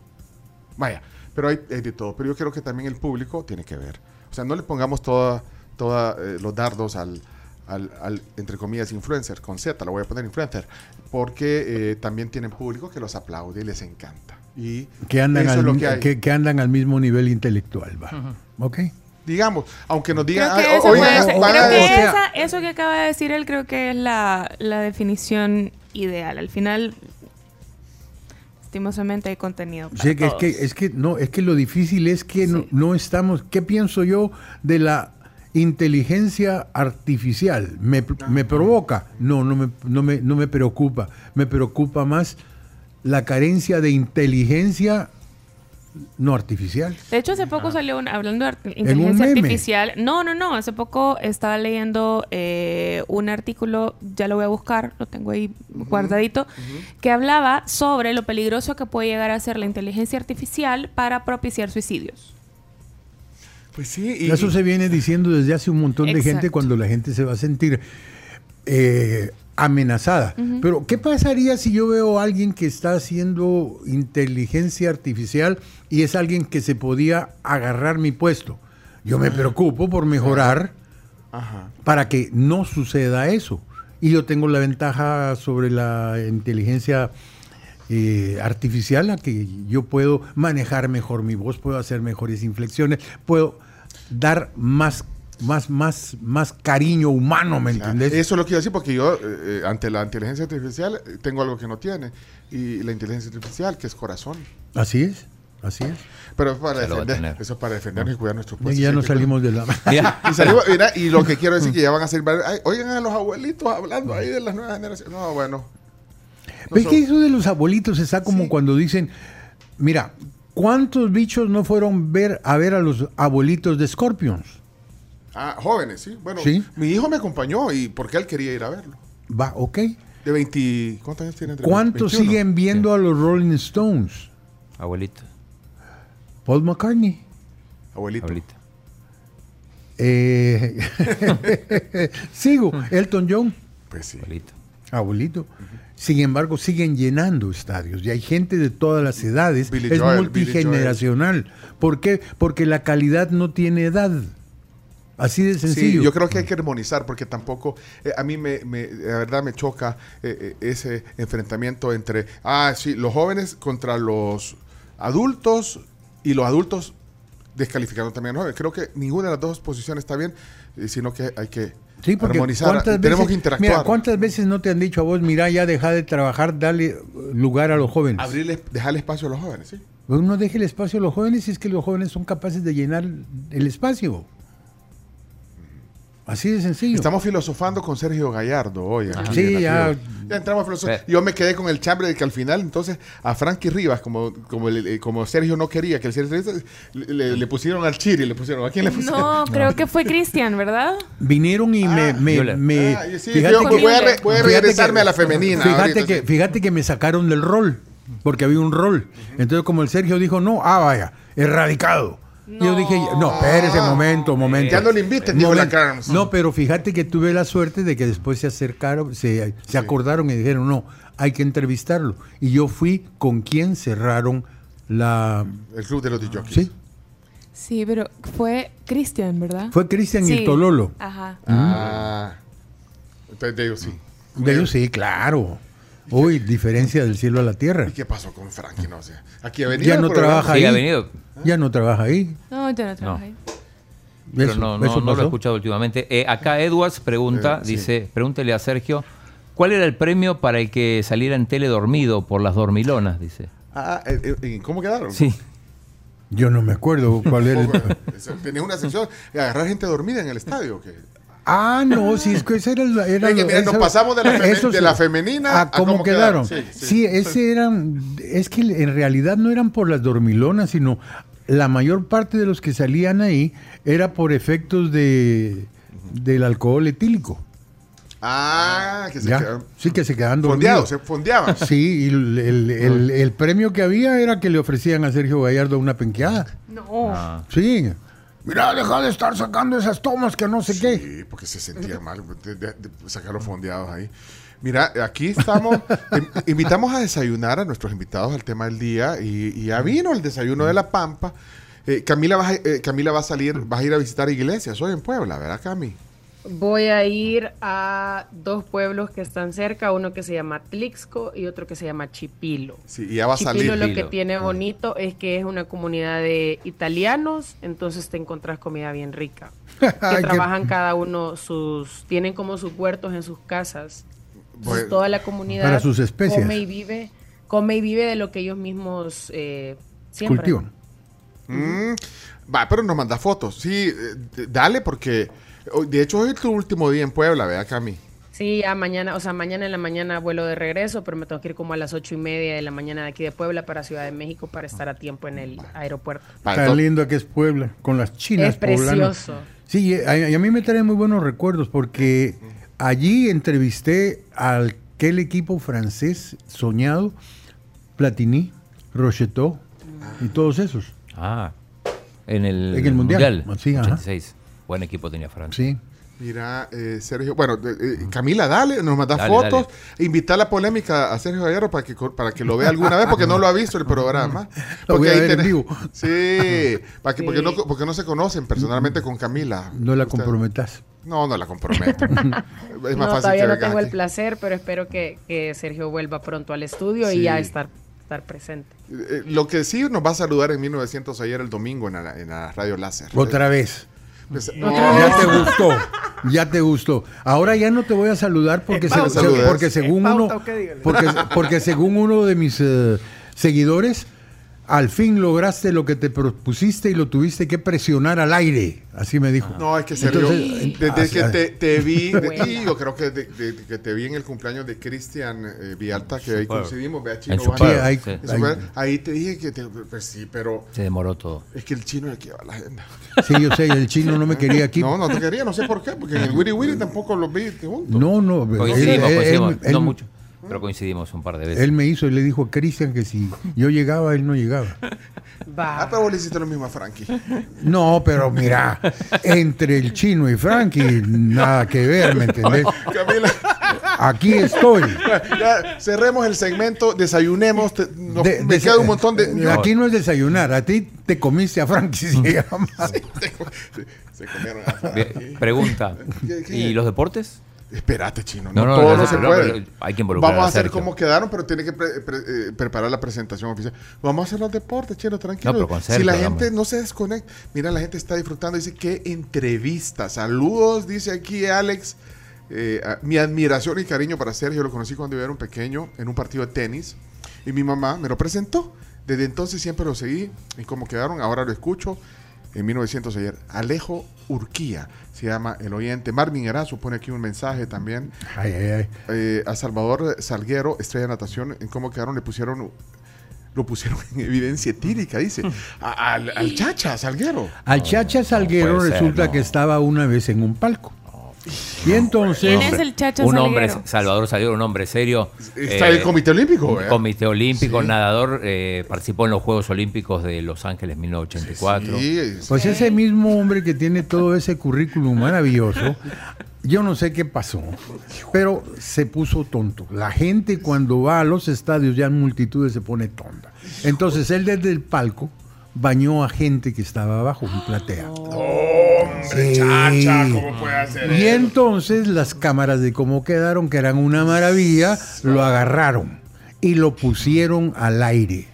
Vaya, pero hay, hay de todo. Pero yo creo que también el público tiene que ver. O sea, no le pongamos toda, toda, eh, los dardos al, al, al, entre comillas, influencer, con Z, lo voy a poner influencer, porque eh, también tienen público que los aplaude y les encanta. Y Que andan, eso al, es lo que hay. que, que andan al mismo nivel intelectual, va. ¿Ok? Digamos, aunque nos digan, Creo que, "Ah, eso, oigan, puede ser- van creo a- que esa- eso que acaba de decir él creo que es la, la definición ideal. Al final, lastimosamente hay contenido para Sí, que es que es que no, es que lo difícil es que no, no estamos. ¿Qué pienso yo de la inteligencia artificial? ¿Me, me provoca? No, no me, no, me, no me preocupa. Me preocupa más la carencia de inteligencia no artificial. De hecho, hace poco salió un, hablando de inteligencia meme. artificial. No, no, no. Hace poco estaba leyendo eh, un artículo, ya lo voy a buscar, lo tengo ahí guardadito, que hablaba sobre lo peligroso que puede llegar a ser la inteligencia artificial para propiciar suicidios. Pues sí, y, Eso se viene diciendo desde hace un montón de gente cuando la gente se va a sentir eh, amenazada. Pero, ¿qué pasaría si yo veo a alguien que está haciendo inteligencia artificial y es alguien que se podía agarrar mi puesto? Yo me preocupo por mejorar Ajá. para que no suceda eso. Y yo tengo la ventaja sobre la inteligencia eh, artificial, a que yo puedo manejar mejor mi voz, puedo hacer mejores inflexiones, puedo dar más, más, más, más cariño humano, ¿me Claro. entiendes? Eso es lo que iba a decir, porque yo, eh, eh, ante la inteligencia artificial, eh, tengo algo que no tiene. Y la inteligencia artificial, que es corazón. Así es, así es. Pero es para defender. Eso es para defendernos y cuidar nuestros Y puestos. ya no salimos de la... [laughs] Y, [laughs] salimos- mira, y lo que quiero decir que ya van a ser ay, Oigan a los abuelitos hablando ahí de las nuevas generaciones. No, bueno. No ¿Ves son- que eso de los abuelitos está como Sí. cuando dicen, mira, ¿cuántos bichos no fueron ver a ver a los abuelitos de Scorpions? Ah, jóvenes, sí. Bueno, Sí. mi hijo me acompañó y porque él quería ir a verlo. Va, ok. De 20. ¿Cuántos años tiene? entre ¿Cuántos 21? siguen viendo a los Rolling Stones? abuelito, Paul McCartney. Abuelito. abuelito. Eh, [laughs] sigo, Elton John, Pues sí. abuelito. abuelito. Sin embargo, siguen llenando estadios y hay gente de todas las edades. Billy es Joel, multigeneracional. ¿Por qué? Porque la calidad no tiene edad. Así de sencillo. Sí, yo creo que hay que armonizar porque tampoco, eh, a mí me, me- la verdad me choca eh, eh, ese enfrentamiento entre, ah, sí, los jóvenes contra los adultos y los adultos descalificando también a los jóvenes. Creo que ninguna de las dos posiciones está bien, sino que hay que Sí, porque armonizar. ¿cuántas Tenemos que interactuar. Mira, ¿cuántas veces no te han dicho a vos, mira, ya deja de trabajar, dale lugar a los jóvenes? Abrirle, dejarle espacio a los jóvenes, sí. Uno deje el espacio a los jóvenes si es que los jóvenes son capaces de llenar el espacio. Así de sencillo. Estamos filosofando con Sergio Gallardo hoy. aquí Sí, ya. Ya entramos a filosofía. Ve. Yo me quedé con el chambre de que al final, entonces, a Frankie Rivas, como, como, eh, como Sergio no quería que el Sergio le, le- le pusieron al Chiri, le pusieron. ¿A quién le pusieron? No, creo que fue Cristian, ¿verdad? Vinieron y me... me, Viola. me- Ah, sí, fíjate yo voy a, re- voy a fíjate regresarme que- a la femenina. Fíjate ahorita, que, sí. fíjate que me sacaron del rol, porque había un rol. Entonces, como el Sergio dijo, no, ah, vaya, erradicado. Yo dije, no, espérese, momento, momento. Ya no le inviten, dijo la. Carms. No, pero fíjate que tuve la suerte de que después se acercaron, se, se acordaron y dijeron, no, hay que entrevistarlo. Y yo fui con quien cerraron la... El club de los DJs. Sí, Sí, pero fue Cristian, ¿verdad? fue Cristian y el Tololo. Ajá. Ah. Entonces, de ellos sí. De ellos sí, claro. Uy, diferencia del cielo a la tierra. ¿Y qué pasó con Frankie? No sé. Aquí ha venido. Ya no trabaja Sí, ahí. ha venido, Ya no trabaja ahí. No, ya no trabaja ahí. pero Eso- no, no, eso no lo he escuchado últimamente. Eh, acá Edwards pregunta, Eh, sí. dice, pregúntele a Sergio, ¿cuál era el premio para el que saliera en tele dormido por las dormilonas? Dice. Ah, eh, eh, ¿y ¿Cómo quedaron? Sí. Yo no me acuerdo cuál era. el- [laughs] Tenía una sección de agarrar gente dormida en el estadio. ¿o qué? Ah, no, sí, es que ese era, el- era Es que, nos pasamos de la feme- eso de sí. la femenina a a cómo cómo quedaron. quedaron. Sí, Sí, sí. ese eran, es que en realidad no eran por las dormilonas, sino la mayor parte de los que salían ahí era por efectos de del alcohol etílico. Ah, que se ¿Ya? quedaron Sí, que se quedaban fondeados, dormidos. se fondeaban. Sí, y el, el- el- el premio que había era que le ofrecían a Sergio Gallardo una penqueada. No. Ah. Sí. Mira, deja de estar sacando esas tomas que no sé qué. Sí, porque se sentía mal de, de- de sacar los fondeados ahí. Mira, aquí estamos, [laughs] em- invitamos a desayunar a nuestros invitados al tema del día y, y ya vino el desayuno de la Pampa. Eh, Camila, va, a- eh, Camila va a salir, vas a ir a visitar iglesias hoy en Puebla, ¿verdad, Cami? Voy a ir a dos pueblos que están cerca, uno que se llama Tlixco y otro que se llama Chipilo. Sí, y ya va a Chipilo salir. lo que tiene Ah. bonito es que es una comunidad de italianos, entonces te encontrás comida bien rica. [laughs] Que trabajan cada uno sus, tienen como sus huertos en sus casas. Entonces, Bueno. toda la comunidad Para sus especias. come y vive, come y vive de lo que ellos mismos eh, siembran. Cultivan. Mm, va, pero nos manda fotos. Sí, eh, dale, porque de hecho hoy es tu último día en Puebla, ¿verdad, Cami? Sí, ya mañana, o sea, mañana en la mañana vuelo de regreso, pero me tengo que ir como a las ocho y media de la mañana de aquí de Puebla para Ciudad de México para estar a tiempo en el aeropuerto. Tan lindo que es Puebla, con las chinas Es poblanas. precioso. Sí, y a, y a mí me trae muy buenos recuerdos porque allí entrevisté al aquel equipo francés soñado, Platini, Rocheteau y todos esos. Ah, en el, En el Mundial. Sí, ajá. 86. Buen equipo tenía Francia. Sí. Mira, eh, Sergio, bueno, eh, eh, Camila, dale, nos manda Dale, fotos. Invita a la polémica a Sergio Gallardo para que, para que lo vea alguna vez, porque no lo ha visto el programa. [laughs] Lo voy Porque a ahí ver en vivo. Sí, [laughs] para que, porque, no, porque no se conocen personalmente con Camila. No la Usted- comprometas. No, no la comprometo. [laughs] es más no, fácil todavía que no tengo el placer, pero espero que, que Sergio vuelva pronto al estudio Sí. y ya estar, estar presente. Eh, Lo que sí nos va a saludar en 1900 ayer el domingo en la, en la radio láser. Otra vez. Pues, Ya te gustó. Ya te gustó. Ahora ya no te voy a saludar porque, Eh, se- porque según Eh, uno pauta, ¿o qué? Dígale. porque, porque según uno de mis eh, seguidores al fin lograste lo que te propusiste y lo tuviste que presionar al aire. Así me dijo. No, es que Sergio, Entonces, desde así- que te, te vi, [laughs] de- y yo creo que, de- de- que te vi en el cumpleaños de Cristian eh, Vialta, que ahí coincidimos, vea, chino. Sí, ahí- sí. Te dije que te, pues sí, pero Se demoró todo. es que el chino es el que lleva la agenda. Sí, yo sé, el chino no me [laughs] quería aquí. No, no te quería, no sé por qué, porque en el Wiri Wiri tampoco los vi juntos. No, no. Coincidimos, él- coincidimos. él- no él- mucho, pero coincidimos un par de veces. Él me hizo y le dijo a Cristian que si yo llegaba, él no llegaba. Va. Ah, pero vos le hiciste lo mismo a Frankie. No, pero mira, entre el chino y Frankie, nada que ver, ¿me entendés? Camila, Aquí estoy. ya cerremos el segmento, desayunemos, te- nos- De- me queda un montón de... Aquí no es desayunar, a ti te comiste a Frankie si llama. Se comieron a Frankie. Pregunta. ¿Qué- qué? ¿Y los deportes? Espérate, chino. No, No, no, todo no, no se puede. hay que involucrar Vamos a hacer Sergio. como quedaron, pero tiene que pre- pre- eh, preparar la presentación oficial. Vamos a hacer los deportes, chino, tranquilo. No, pero con si la gente no se desconecta, mira, la gente está disfrutando. Dice, qué entrevista. Saludos, dice aquí Alex. Eh, a- mi admiración y cariño para Sergio. Lo conocí cuando yo era un pequeño en un partido de tenis. Y mi mamá me lo presentó. Desde entonces siempre lo seguí. Y como quedaron, ahora lo escucho. En 1900 ayer. Alejo Urquía se llama el oyente. Marvin Erazo pone aquí un mensaje también. Ay, ay, ay. Eh, a Salvador Salguero, estrella de natación, en cómo quedaron, le pusieron, lo pusieron en evidencia etírica, dice. A- al, al Chacha Salguero. Al Chacha Salguero ser, resulta no. que estaba una vez en un palco. Y entonces, ¿Quién es el Chacha un Salguero? hombre, Salvador Salguero, un hombre serio. Está eh, el Comité Olímpico, ¿verdad? Comité Olímpico, nadador, eh, participó en los Juegos Olímpicos de Los Ángeles 1984. Sí, es- pues ese mismo hombre que tiene todo ese currículum maravilloso, yo no sé qué pasó, pero se puso tonto. La gente cuando va a los estadios ya en multitudes se pone tonta. Entonces él desde el palco bañó a gente que estaba abajo en platea. Hombre, Sí. Chacha, ¿cómo puede hacer Y eso? entonces las cámaras de cómo quedaron, que eran una maravilla, lo agarraron y lo pusieron al aire.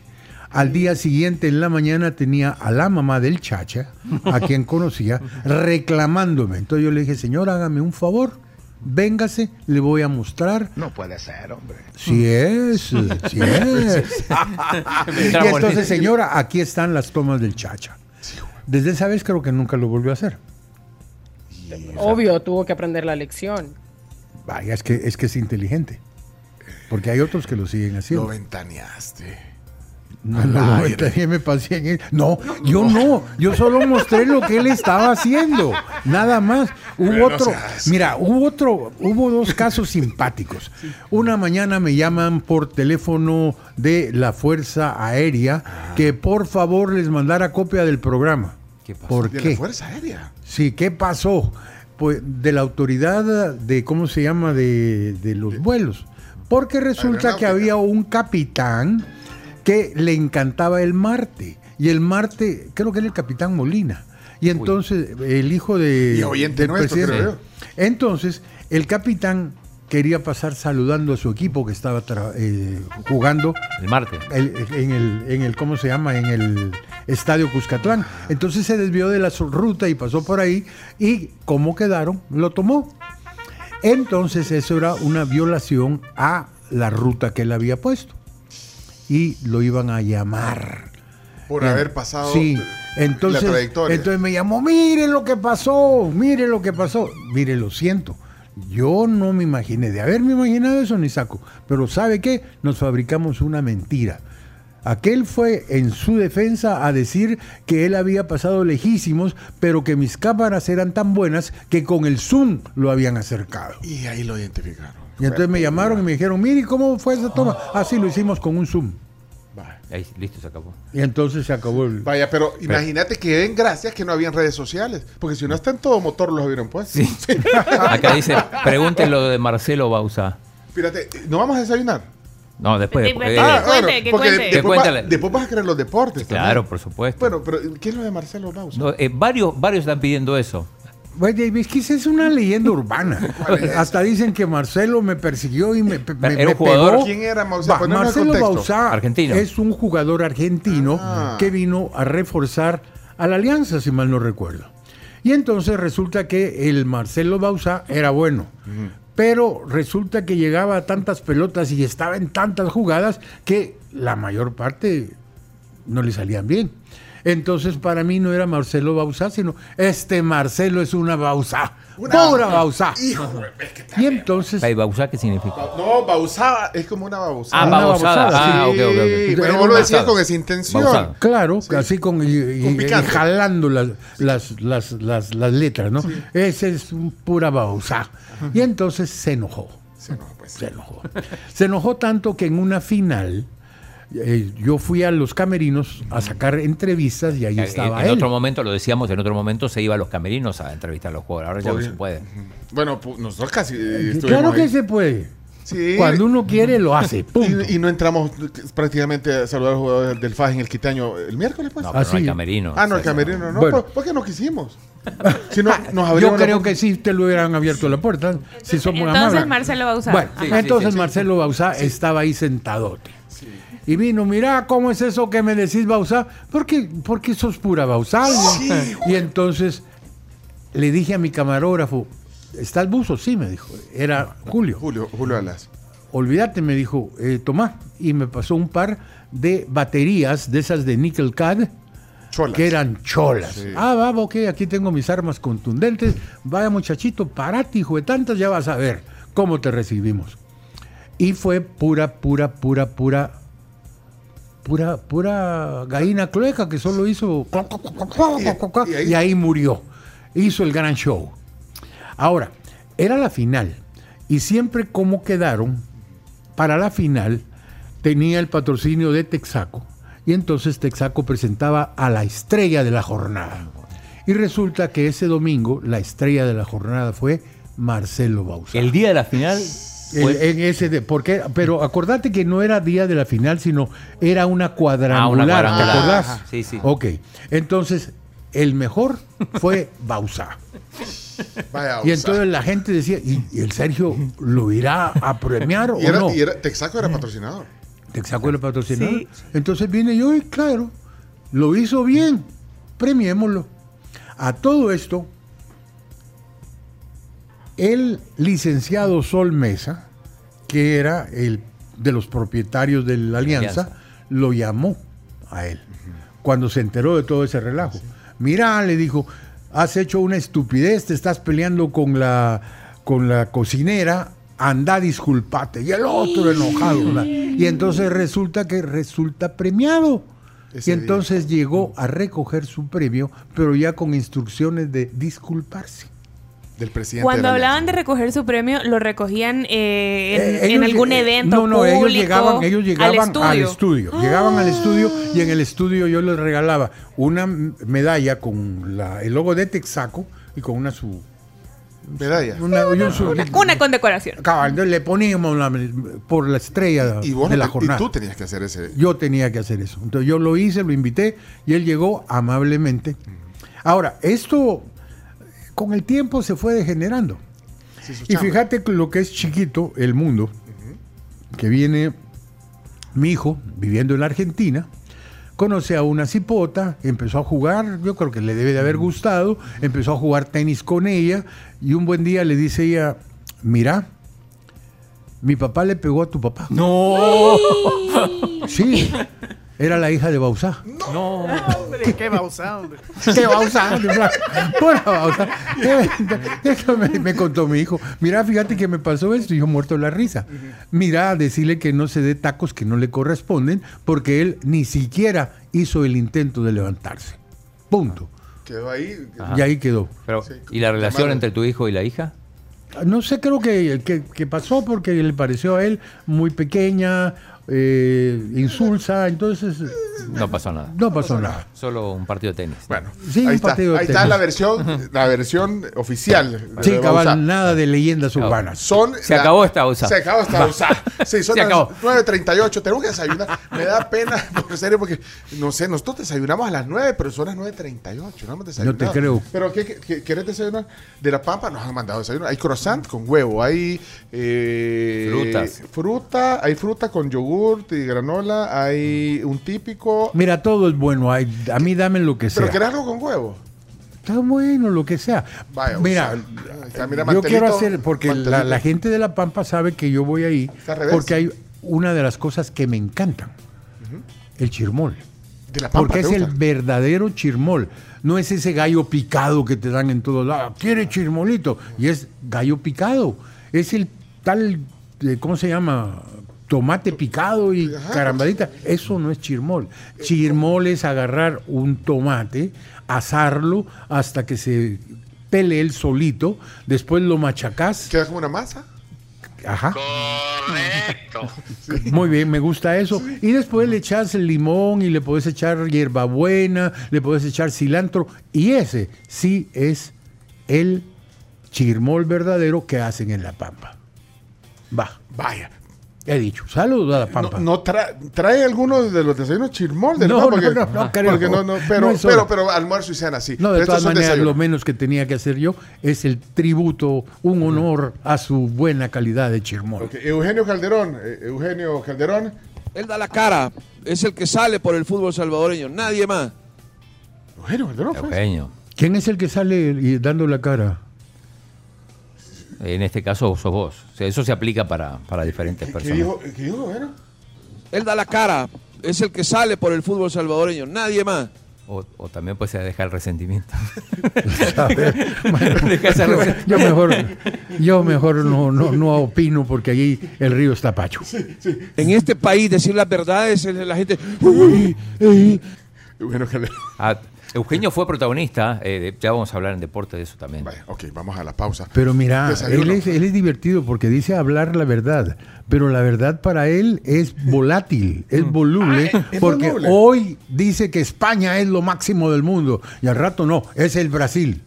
Al día siguiente, en la mañana, tenía a la mamá del chacha, a quien conocía, [laughs] reclamándome. Entonces yo le dije, señor, hágame un favor, véngase, le voy a mostrar. No puede ser, hombre. Si es, si [laughs] es. [laughs] y entonces, señora, aquí están las tomas del chacha. Desde esa vez creo que nunca lo volvió a hacer. Obvio, tuvo que aprender la lección. Vaya, es que es que es inteligente. Porque hay otros que lo siguen Lo haciendo. ventaneaste. No, no, [laughs] me pasé en él. No, yo no, yo solo mostré lo que él estaba haciendo, nada más. Hubo Pero otro, mira, hubo otro, hubo dos casos simpáticos. Una mañana me llaman por teléfono de la Fuerza Aérea que por favor les mandara copia del programa. ¿Qué pasó? ¿Por De qué? la Fuerza Aérea. Sí, ¿qué pasó? Pues de la autoridad de, ¿cómo se llama?, de, de los vuelos. Porque resulta que había un capitán que le encantaba el Marte. Y el Marte, creo que era el capitán Molina. Y entonces el hijo de... Y oyente del nuestro, presidente- creo Entonces, el capitán quería pasar saludando a su equipo que estaba eh, jugando El martes. el- en, el, en el, ¿cómo se llama? En el estadio Cuscatlán. Entonces se desvió de la ruta y pasó por ahí y ¿cómo quedaron? Lo tomó. Entonces eso era una violación a la ruta que él había puesto. Y lo iban a llamar. Por haber pasado Sí, la entonces, trayectoria. entonces me llamó, mire lo que pasó, mire lo que pasó. Mire, lo siento. Yo no me imaginé, de haberme imaginado eso ni saco. Pero ¿sabe qué? Nos fabricamos una mentira. Aquel fue en su defensa a decir que él había pasado lejísimos, pero que mis cámaras eran tan buenas que con el zoom lo habían acercado. Y ahí lo identificaron. Y entonces me llamaron y me dijeron, mire, ¿cómo fue esa toma? Así lo hicimos con un zoom. Vaya. Ahí, listo, se acabó. Y entonces se acabó el... Vaya, pero imagínate que den gracias que no habían redes sociales. Porque si no está en todo motor, los hubieran puesto. Sí. [laughs] Acá dice, pregúntenlo de Marcelo Bausa. Fíjate, ¿no vamos a desayunar? No, después. Después, que eh, cuente, cuente, que porque cuente. de- Que después, va- cuéntale. después vas a querer los deportes. claro, también. por supuesto. Bueno, pero ¿qué es lo de Marcelo Bausa? No, eh, varios, varios están pidiendo eso. Que esa es una leyenda urbana. [laughs] Hasta dicen que Marcelo me persiguió y me, me- Era me pegó. ¿Quién era? Va, Ponernos en Marcelo. Bausá Argentino. es un jugador argentino Ah. que vino a reforzar a la Alianza, si mal no recuerdo. Y entonces resulta que el Marcelo Bausá era bueno. Pero resulta que llegaba a tantas pelotas y estaba en tantas jugadas que la mayor parte no le salían bien. Entonces para mí no era Marcelo Bausá, sino este Marcelo es una Bausá. Una- Pura Bausá. Hijo, es que Y entonces... ¿Y Bausa qué significa? No, Bausada es como una babosada. Ah, babosada, Ah, Sí, ok, ok. Pero vos lo decías con esa intención. Bausada. Claro, así con, y, y- Con y picante. jalando las, las, las, las, las letras, ¿no? Ese es un pura Bausá. Y entonces se enojó. Sí, no, pues. Se enojó. Se enojó tanto que en una final eh, yo fui a los camerinos a sacar entrevistas y ahí En, estaba en él. otro momento, lo decíamos, en otro momento se iba a los camerinos a entrevistar a los jugadores. Ahora ya no se puede. Bueno, pu- nosotros casi eh, Claro que ahí. se puede. Sí. Cuando uno quiere, lo hace. Punto. Y, y no entramos prácticamente a saludar a los jugadores del FAS en el Quitaño el miércoles, pues. No, Ah, pero no Así. hay camerino. no, el O sea, camerino no. Bueno. ¿Por, qué no quisimos? Si no, [laughs] nos Yo creo que sí te lo hubieran abierto la puerta. si son muy entonces amables. Marcelo Bausá. Bueno. Sí, entonces sí, sí. Marcelo Bausá estaba ahí sentadote. Y vino, mira, ¿cómo es eso que me decís Bausá? Porque, porque sos pura Bausá. y entonces le dije a mi camarógrafo, ¿estás buzo? Sí, me dijo. Era Julio. Julio, Julio Alas. Olvídate, me dijo, eh, tomá. Y me pasó un par de baterías de esas de Nickel Cad Cholas. que eran cholas. Sí. Ah, va, ok, aquí tengo mis armas contundentes. Vaya muchachito, parate, hijo de tantas, ya vas a ver cómo te recibimos. Y fue pura, pura, pura, pura, pura, pura gallina cloeca que solo hizo... Y- y ahí- murió. Hizo el gran show. Ahora, era la final. Y siempre como quedaron, para la final, tenía el patrocinio de Texaco. Y entonces Texaco presentaba a la estrella de la jornada. Y resulta que ese domingo la estrella de la jornada fue Marcelo Bausá. El día de la final En ese de, porque, pero acordate que no era día de la final, sino era una cuadrangular, Ah, una ¿te cuadrangular. acordás? Ajá, sí, sí. Ok, entonces el mejor fue [laughs] Bausá. Vaya, Y entonces la gente decía, ¿y, y el Sergio lo irá a premiar [laughs] o Y era, no? y era- Texaco era patrocinador. Texaco era patrocinador. Sí. Entonces viene yo y claro, lo hizo bien, premiémoslo. A todo esto, el licenciado Sol Mesa, que era el de los propietarios de la alianza, Alianza. lo llamó a él cuando se enteró de todo ese relajo. Mira, le dijo, has hecho una estupidez, te estás peleando con la, con la cocinera anda, disculpate. Y el otro enojado. ¿verdad? Y entonces resulta que resulta premiado. Ese y entonces llegó a recoger su premio, pero ya con instrucciones de disculparse. Del presidente. Cuando de la hablaban de recoger su premio, lo recogían eh, en, Eh, en algún lleg- evento No, no, público, ellos llegaban, ellos llegaban al estudio. al estudio. Llegaban al estudio y en el estudio yo les regalaba una medalla con la- el logo de Texaco y con una su Medalla. una, su- Una, una condecoración. cabal, le poníamos la- por la estrella Y, vos de la te- y jornada. tú tenías que hacer ese. Yo tenía que hacer eso. Entonces yo lo hice, lo invité y él llegó amablemente. Ahora, esto con el tiempo se fue degenerando. Sí, Y fíjate lo que es chiquito, el mundo, que viene mi hijo viviendo en la Argentina, conoce a una cipota, empezó a jugar, yo creo que le debe de haber gustado, empezó a jugar tenis con ella y un buen día le dice ella, mira, mi papá le pegó a tu papá. No. Sí, [laughs] era la hija de Bausá. No. Hombre, [laughs] qué bausado, hombre. ¿Qué Bausá? Pura Bausá. Eso me, me contó mi hijo. Mira, fíjate que me pasó esto y yo muerto de la risa. Mira, decirle que no se dé tacos que no le corresponden porque él ni siquiera hizo el intento de levantarse. Punto. Quedó ahí. Ajá. Y ahí quedó. Pero, Sí, ¿Y la relación entre tu hijo y la hija? No sé, creo que, que- que pasó porque le pareció a él muy pequeña, eh, insulsa, entonces No pasó nada. no pasó nada. Solo un partido de tenis. Bueno, Sí, un ahí, está, partido de ahí está la versión, la versión oficial. de Sí, la cabal, nada de leyendas urbanas. Son Se acabó esta Bausa. Se acabó esta. Bausa. [laughs] Sí, son Se las acabó. 9.38. Tenemos que desayunar. Me da pena, [laughs] por serio, porque no sé, nosotros desayunamos a las 9, pero son las 9.38. No hemos desayunado. te creo. ¿Pero qué, qué- qué- querés desayunar? De la pampa nos han mandado desayunar. Hay croissant con huevo, hay eh, Frutas. fruta, hay fruta con yogurt y granola, hay un típico. Mira, todo es bueno. hay- a mí dame lo que ¿Pero sea. querés algo con huevo? Está bueno, lo que sea. Vaya, mira, o sea, mira, yo quiero hacer, porque la, gente de La Pampa sabe que yo voy ahí, porque hay una de las cosas que me encantan, el chirmol. De la pampa, Porque es ¿te el verdadero chirmol. No es ese gallo picado que te dan en todos lados. Quiere chirmolito. Y es gallo picado. Es el tal, eh, ¿cómo se llama? Tomate picado y carambadita. Eso no es chirmol. Chirmol es agarrar un tomate, asarlo hasta que se pele él solito. Después lo machacás. ¿Queda como una masa? Ajá. [laughs] Muy bien, me gusta eso. Y después le echas el limón y le puedes echar hierbabuena, le puedes echar cilantro. Y ese sí es el chirmol verdadero que hacen en La Pampa. Va, Vaya. He dicho. Saludos a La No, Pampa. no tra- trae alguno de los desayunos chirmol de la No, pampa? no, Porque- no, no creo. porque no, no, pero, No pero, hora. pero almuerzo y cena sí. No, de Pero todas maneras, lo menos que tenía que hacer yo es el tributo, un honor a su buena calidad de chirmol. Eugenio Calderón, eh, Eugenio Calderón, Él da la cara, es el que sale por el fútbol salvadoreño, nadie más. Eugenio Calderón fue. Eugenio. ¿Quién es el que sale y dando la cara? En este caso sos vos. O sea, eso se aplica para, para diferentes ¿Qué personas. dijo, ¿Qué dijo? Él da la cara, es el que sale por el fútbol salvadoreño, nadie más. O, o también puede ser dejar el resentimiento. [laughs] [laughs] Bueno, Deja yo mejor, yo mejor no, no, no opino porque allí el río está pacho. En este país decir las verdades, la gente... Eugenio Calderón. Ah, Eugenio fue protagonista. eh, de- ya vamos a hablar en deporte de eso también. Vaya, ok, vamos a la pausa. Pero mira, Desayuno. él es, él es divertido porque dice hablar la verdad, pero la verdad para él es volátil, es voluble, Ah, es porque voluble. hoy dice que España es lo máximo del mundo y al rato no, es el Brasil.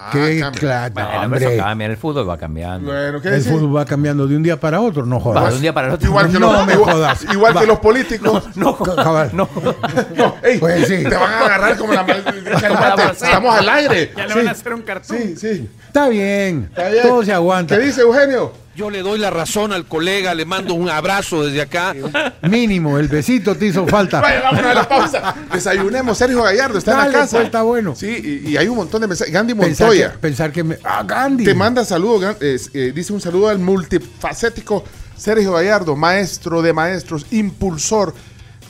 Ah, Qué cambia. cla- Bueno, no, pero eso hombre, cambia, el fútbol va cambiando. Bueno, ¿qué el dice? fútbol va cambiando de un día para otro, no Va, jodas. de un día para el otro. Igual que No los, me jodas. igual Va. que los políticos. [laughs] No, Cabal. no. [laughs] No, ey, Pues sí. te van a agarrar como la sí. [laughs] Estamos al aire. Ya le van a hacer un cartón. Sí, sí. Está bien, Está bien. todo se aguanta. ¿Qué dice Eugenio? Yo le doy la razón al colega, le mando un abrazo desde acá. Mínimo, el besito te hizo falta. [laughs] Vaya, vámonos a la pausa. Desayunemos. Sergio Gallardo está en la casa. pues, está bueno. Sí, y, y hay un montón de mensajes. Gandhi Pensar Montoya. que, pensar que me... Ah, Gandhi. Te manda saludos, eh, dice un saludo al multifacético Sergio Gallardo, maestro de maestros, impulsor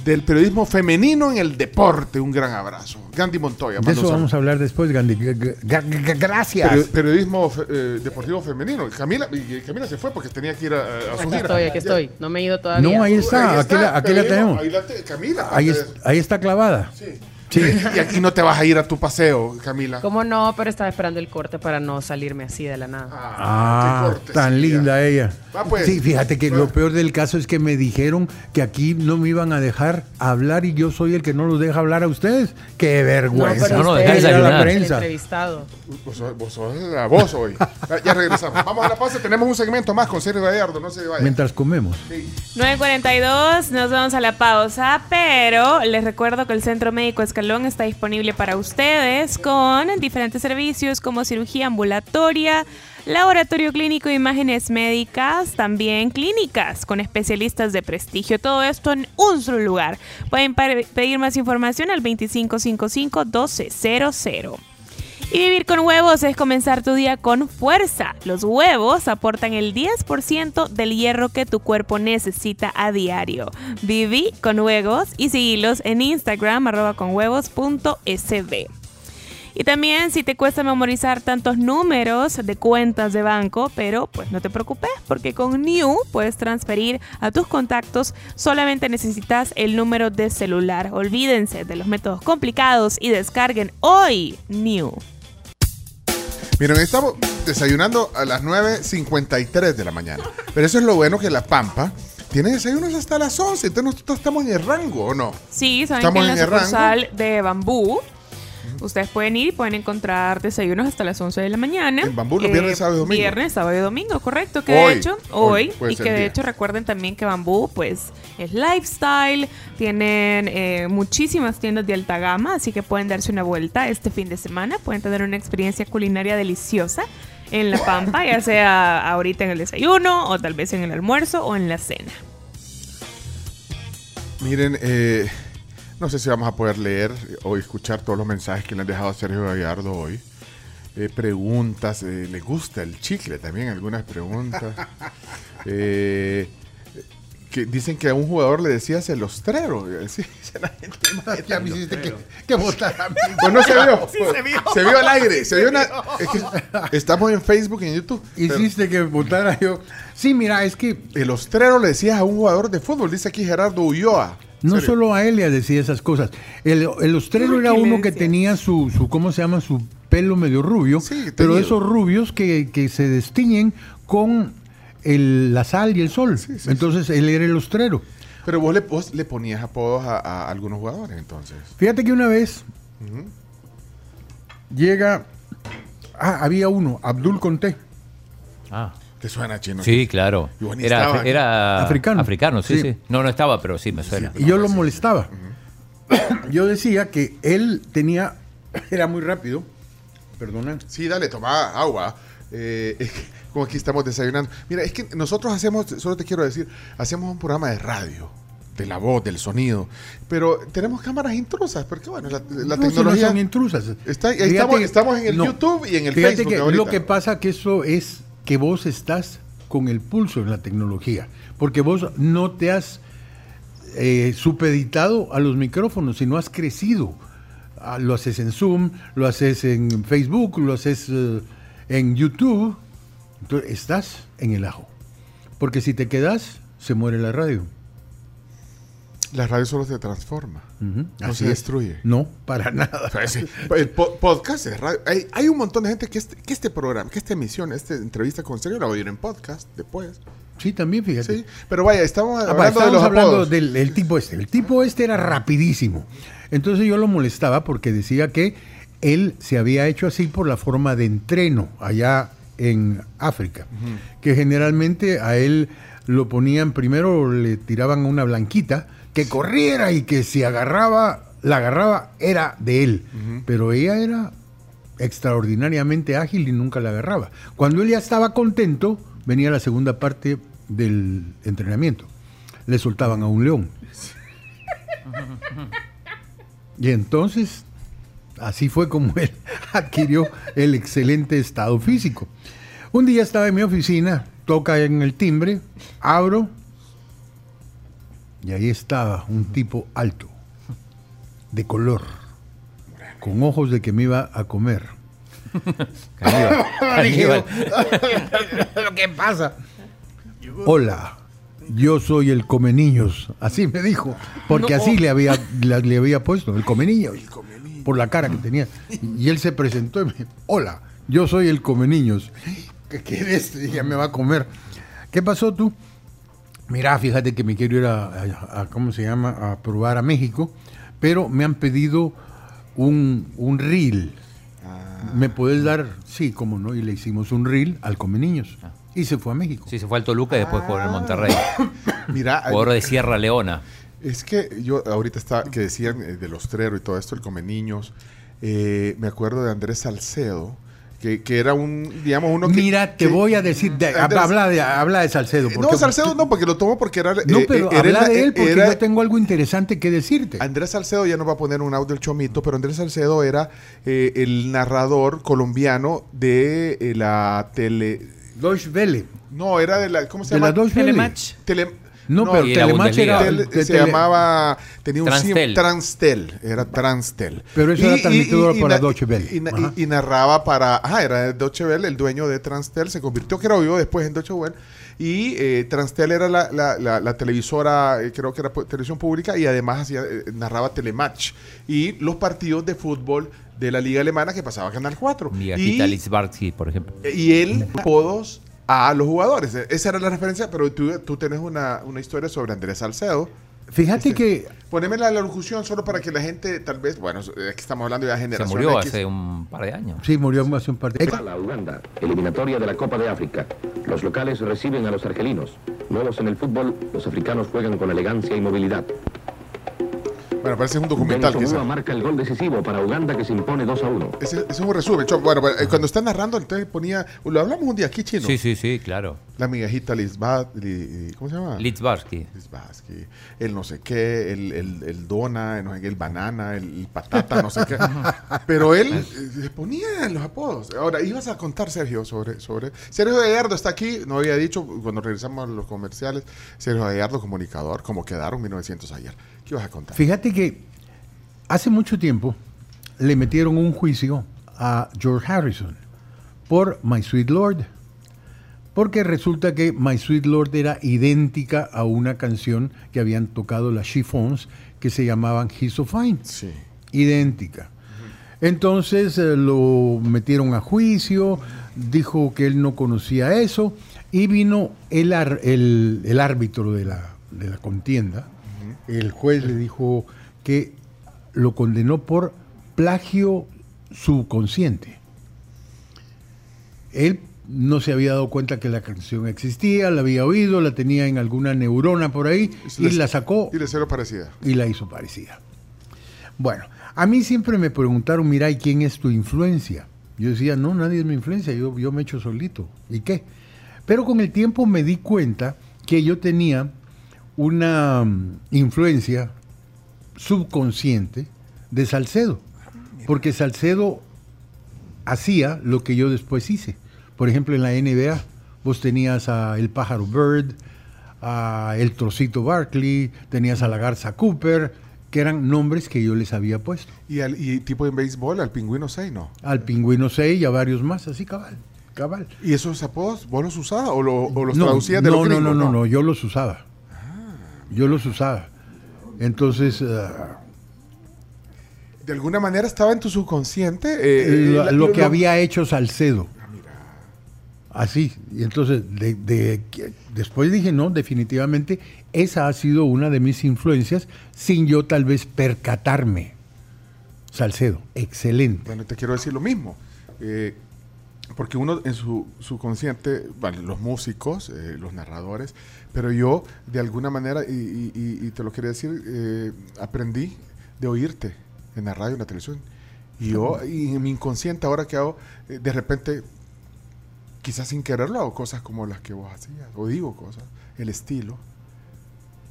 del periodismo femenino en el deporte. Un gran abrazo. Gandhi Montoya. De eso un saludo. vamos a hablar después, Gandhi. G- Gracias. Peri- periodismo eh, deportivo femenino. Camila, y Camila se fue porque tenía que ir a, a su Aquí gira. estoy, aquí estoy. No me he ido todavía. No, ahí está, aquí la- aquí la tenemos. Ahí la te- Camila. Ahí, es- ahí está clavada. Sí. Y aquí no te vas a ir a tu paseo, Camila. ¿Cómo no? Pero estaba esperando el corte para no salirme así de la nada. Ah, qué tan linda ella. Va, pues. Sí, fíjate que lo peor del caso es que me dijeron que aquí no me iban a dejar hablar y yo soy el que no los deja hablar a ustedes. Qué vergüenza. pero no, usted deja es desayunar. el prensa. entrevistado. Vos sos, vos sos la voz hoy. Ya, regresamos. Vamos a la pausa. Tenemos un segmento más con Sergio Gallardo. No se vaya. Mientras comemos. 9.42, nos vamos a la pausa, pero les recuerdo que el Centro Médico Escalón está disponible para ustedes con diferentes servicios como cirugía ambulatoria, laboratorio clínico, imágenes médicas, también clínicas con especialistas de prestigio. Todo esto en un solo lugar. Pueden pedir más información al 2555-1200. Y vivir con huevos es comenzar tu día con fuerza. Los huevos aportan el 10% del hierro que tu cuerpo necesita a diario. Viví con huevos y seguilos en Instagram arroba con huevos.sb. Y también si te cuesta memorizar tantos números de cuentas de banco, pero pues no te preocupes porque con New puedes transferir a tus contactos, solamente necesitas el número de celular. Olvídense de los métodos complicados y descarguen hoy New. Miren, estamos desayunando a las 9.53 de la mañana. Pero eso es lo bueno que La Pampa tiene desayunos hasta las 11. Entonces nosotros estamos en el rango, ¿o no? Sí, saben Estamos que en la el rango. de Bambú ustedes pueden ir y pueden encontrar desayunos hasta las 11 de la mañana. En Bambú los viernes, sábado y domingo. Viernes, sábado y domingo, correcto. Que Hoy, de hecho, hoy, y que de día. hecho recuerden también que Bambú pues es lifestyle, tienen eh, muchísimas tiendas de alta gama, así que pueden darse una vuelta este fin de semana, pueden tener una experiencia culinaria deliciosa en La Pampa, ya sea ahorita en el desayuno o tal vez en el almuerzo o en la cena. Miren, eh, no sé si vamos a poder leer o escuchar todos los mensajes que le han dejado a Sergio Gallardo hoy. Eh, preguntas, eh, le gusta el chicle también, algunas preguntas. [laughs] Eh, que dicen que a un jugador le decía celostrero. [laughs] Sí, dice la gente, Ya me hiciste que, que votar a mí. Pues no se vio. [laughs] Sí, se vio. Se vio al aire. Se vio Se una- vio. es que estamos en Facebook y en YouTube. pero Hiciste que votara yo. Sí, mira, es que el ostrero le decías a un jugador de fútbol, dice aquí Gerardo Ulloa. No Serio. solo a él le decía esas cosas. El, el ostrero ¿Por era uno que tenía su, su, ¿cómo se llama? Su pelo medio rubio. Sí, pero esos rubios que, que se destiñen con el- la sal y el sol. sí, Entonces él era el ostrero. Pero vos le, vos le ponías apodos a, a algunos jugadores entonces. Fíjate que una vez llega. Ah, había uno, Abdul Conté. Ah. ¿Te suena chino? Sí, claro. Era, Africano. Africano, sí, Sí. sí, No, no estaba, pero sí me suena. Y yo lo molestaba. Yo decía que él tenía. Era muy rápido. Perdona. Sí, dale, toma agua. Eh, es que como aquí estamos desayunando. Mira, es que nosotros hacemos, solo te quiero decir, hacemos un programa de radio, de la voz, del sonido, pero tenemos cámaras intrusas, porque bueno, la, la No, si tecnología... no son intrusas. Está- estamos, que- estamos en el no. YouTube y en el Fíjate Facebook que ahorita. lo que pasa que eso es que vos estás con el pulso en la tecnología, porque vos no te has eh, supeditado a los micrófonos, sino has crecido. Ah, lo haces en Zoom, lo haces en Facebook, lo haces eh, en YouTube. Entonces, estás en el ajo. Porque si te quedas, se muere la radio. La radio solo se transforma, no así se es. destruye. No, para nada. El po- podcast es radio. Hay, hay un montón de gente que este, que este programa, que esta emisión, esta entrevista con Sergio la va a oír en podcast después. Sí, también, fíjate. Sí, pero vaya, estamos Ah, hablando va, de los hablando del el tipo este. El tipo este era rapidísimo. Entonces yo lo molestaba porque decía que él se había hecho así por la forma de entreno allá en África. Que generalmente a él lo ponían, primero le tiraban una blanquita que corriera y que si agarraba, la agarraba era de él. Pero ella era extraordinariamente ágil y nunca la agarraba. Cuando él ya estaba contento, venía la segunda parte del entrenamiento. Le soltaban a un león. [laughs] Y entonces, así fue como él [laughs] adquirió el excelente estado físico. Un día estaba en mi oficina, toca en el timbre, abro Y ahí estaba un tipo alto, de color, con ojos de que me iba a comer. [laughs] Caníbal, [laughs] caníbal. [laughs] Lo que pasa. Hola, yo soy el come niños. Así me dijo. Porque No. así le había, la- le había puesto, el come niños. Por la cara que tenía. Y él se presentó y me dijo, hola, yo soy el come niños. ¿Qué quieres? Dije, me va a comer. ¿Qué pasó tú? Mira, fíjate que me quiero ir a, a- a- ¿cómo se llama? A probar a México, pero me han pedido un, un reel. ¿Me puedes dar? Sí, cómo no. Y le hicimos un reel al Come Niños. Y se fue a México. Sí, se fue al Toluca y después por el Monterrey. [coughs] Mira, [coughs] Jugador de Sierra Leona. Es que yo ahorita está que decían eh, del ostrero y todo esto, el come niños. eh, me acuerdo de Andrés Salcedo, que, que era un, digamos, uno que. Mira, te que- voy a decir, de- Andrés- habla, de, habla de Salcedo. Porque- no, Salcedo no, porque lo tomo porque era. No, eh, pero eh, era habla de él porque era- yo tengo algo interesante que decirte. Andrés Salcedo ya nos va a poner un audio del chomito, pero Andrés Salcedo era eh, el narrador colombiano de eh, la tele. Deutsche Welle. No, era de la. ¿Cómo se De llama? la Deutsche Welle. Telematch. Tele- No, pero y la Telematch era... Tel- de se tele- llamaba tenía un Transtel. sim- Transtel era Transtel Pero eso era transmitido por la na- Deutsche Welle. y, y- y narraba para ajá era de Deutsche Welle el dueño de Transtel se convirtió creo yo después en Deutsche Welle y eh, Transtel era la, la- la- la televisora eh, creo que era televisión pública y además hacía, eh, narraba telematch y los partidos de fútbol de la liga alemana que pasaba a Canal 4 Migajita y, Litzbarski, por ejemplo. y él apodos a los jugadores esa era la referencia pero tú, tú tenés una, una historia sobre Andrés Salcedo Fíjate que Poneme la locución solo para que la gente, tal vez, bueno, es que estamos hablando de Se generación murió X. hace un par de años. sí murió hace un par de... La Uganda, eliminatoria de la Copa de África. Los locales reciben a los argelinos. Nuevos en el fútbol, los africanos juegan con elegancia y movilidad. Bueno, parece un documental Dennis quizá. Omua marca el gol decisivo para Uganda que se impone 2 a 1. Ese, ese es un resumen. Cho- Bueno, eh, cuando está narrando, entonces ponía, lo hablamos un día aquí, chino. Sí, sí, sí, claro. La migajita Lisbat, li- ¿cómo se llama? Litzbarski. Lisbatsky, el no sé qué, el, el, el dona, el, no sé qué, el banana, el, el patata, no sé qué. [laughs] Pero él eh, le ponía los apodos. Ahora, ibas a contar, Sergio, sobre... sobre Sergio Gallardo está aquí, no había dicho, cuando regresamos a los comerciales, Sergio Gallardo, comunicador, como quedaron 1900 ayer. ¿Qué ibas a contar? Fíjate que hace mucho tiempo le metieron un juicio a George Harrison por My Sweet Lord. Porque resulta que My Sweet Lord era idéntica a una canción que habían tocado las Chiffons que se llamaban He's So Fine. Sí. Idéntica. Entonces eh, lo metieron a juicio, dijo que él no conocía eso y vino el, ar- el, el árbitro de la, de la contienda. El juez le dijo que lo condenó por plagio subconsciente. Él no se había dado cuenta que la canción existía, la había oído, la tenía en alguna neurona por ahí y les- la sacó Y le cero parecida. y la hizo parecida. Bueno, a mí siempre me preguntaron, mira, ¿y quién es tu influencia? Yo decía, no, nadie es mi influencia, yo, yo me echo solito. ¿Y qué? Pero con el tiempo me di cuenta que yo tenía una mm, influencia subconsciente de Salcedo, porque Salcedo hacía lo que yo después hice. Por ejemplo, en la NBA, vos tenías a El Pájaro Bird, a El Trocito Barkley, tenías a la Garza Cooper, que eran nombres que yo les había puesto. Y, al, y tipo en béisbol, al pingüino 6, ¿no? Al Pingüino 6 y a varios más, así cabal, cabal. ¿Y esos apodos vos los usabas o, lo- o los no, traducías de no, los no, no, no, no, yo los usaba. Yo los usaba. Entonces, ah, De alguna manera estaba en tu subconsciente. eh, lo, la- lo que había hecho Salcedo. Así. Y entonces, de, después dije, no, definitivamente, esa ha sido una de mis influencias, sin yo tal vez percatarme. Salcedo, excelente. Bueno, te quiero decir lo mismo. eh, porque uno en su subconsciente, vale, los músicos, eh, los narradores, pero yo de alguna manera, y, y- y- y te lo quería decir, eh, aprendí de oírte en la radio, en la televisión. Y yo, y en mi inconsciente, ahora que hago, eh, de repente, quizás sin quererlo, hago cosas como las que vos hacías, o digo cosas, el estilo.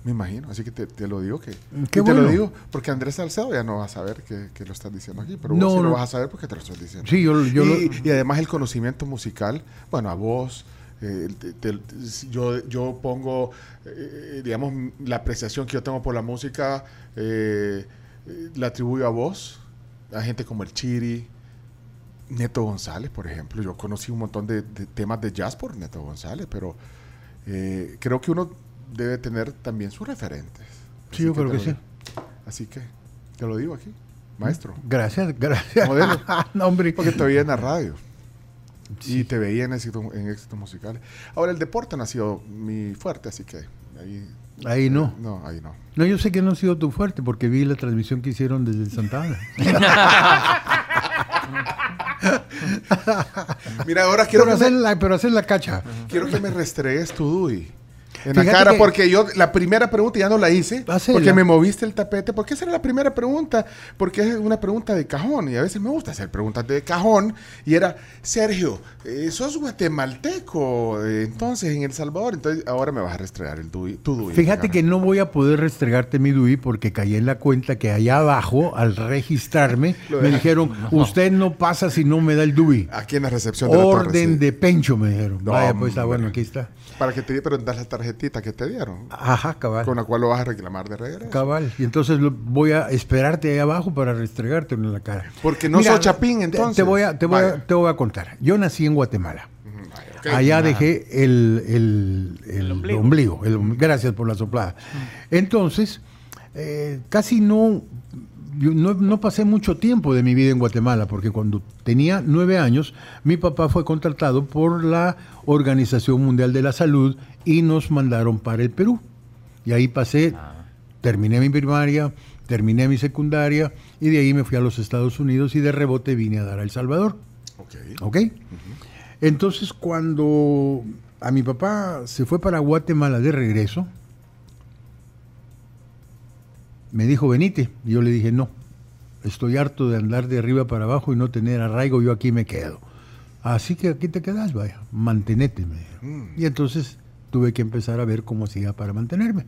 Me imagino, así que te, te lo digo que... Qué y te lo digo porque Andrés Salcedo ya no va a saber que, que lo estás diciendo aquí, pero No, vos sí lo vas a saber porque te lo estoy diciendo. Sí, yo- yo y, lo- y además el conocimiento musical, bueno, a vos, Eh, te- te- yo, yo pongo, eh, digamos, la apreciación que yo tengo por la música, eh, la atribuyo a vos, a gente como el Chiri, Neto González, por ejemplo. Yo conocí un montón de, de temas de jazz por Neto González, pero creo que uno debe tener también sus referentes. Sí, yo creo que sí. Así que te lo digo aquí, maestro. Gracias, gracias. Modelo. [laughs] no, hombre. Porque te veía en la radio. Y te veía en, éxito- en éxitos musicales. Ahora, el deporte no ha sido mi fuerte, así que ahí... Ahí no. No, ahí no. No, yo sé que no ha sido tu fuerte porque vi la transmisión que hicieron desde Santa Ana. [laughs] Mira, ahora quiero pero, hacer me- la, pero hacer la cacha. Quiero que me restregues tu DUI. En Fíjate la cara, que- porque yo la primera pregunta ya no la hice, Hacela. porque me moviste el tapete. ¿Por qué esa era la primera pregunta? Porque es una pregunta de cajón y a veces me gusta hacer preguntas de cajón. Y era, Sergio, eh, sos guatemalteco, eh, entonces en El Salvador, entonces ahora me vas a restregar el DUI, tu DUI. Fíjate que no voy a poder restregarte mi DUI porque caí en la cuenta que allá abajo, al registrarme, [laughs] me dijeron, usted no pasa si no me da el DUI. Aquí en la recepción de la torre, Orden sí. de pencho, me dijeron. No, Vaya, pues está bueno, aquí está. Para que te di, pero das la tarjetita que te dieron. Ajá, cabal. Con la cual lo vas a reclamar de regreso. Cabal. Y entonces lo- voy a esperarte ahí abajo para restregarte en la cara. Porque no sos chapín, te- entonces. Te, voy a, te, voy a, te voy a contar. Yo nací en Guatemala. Allá dejé el, el- el ombligo. el om- gracias por la soplada. Entonces, eh, casi no, no, no pasé mucho tiempo de mi vida en Guatemala, porque cuando tenía nueve años, mi papá fue contratado por la Organización Mundial de la Salud y nos mandaron para el Perú. Y ahí pasé, terminé mi primaria, terminé mi secundaria y de ahí me fui a los Estados Unidos y de rebote vine a dar a El Salvador. ¿Ok? Entonces, cuando a mi papá se fue para Guatemala de regreso, me dijo, venite. Y yo le dije, no, estoy harto de andar de arriba para abajo y no tener arraigo, yo aquí me quedo. Así que aquí te quedas, vaya, mantenete. me dijo. Y entonces tuve que empezar a ver cómo hacía para mantenerme.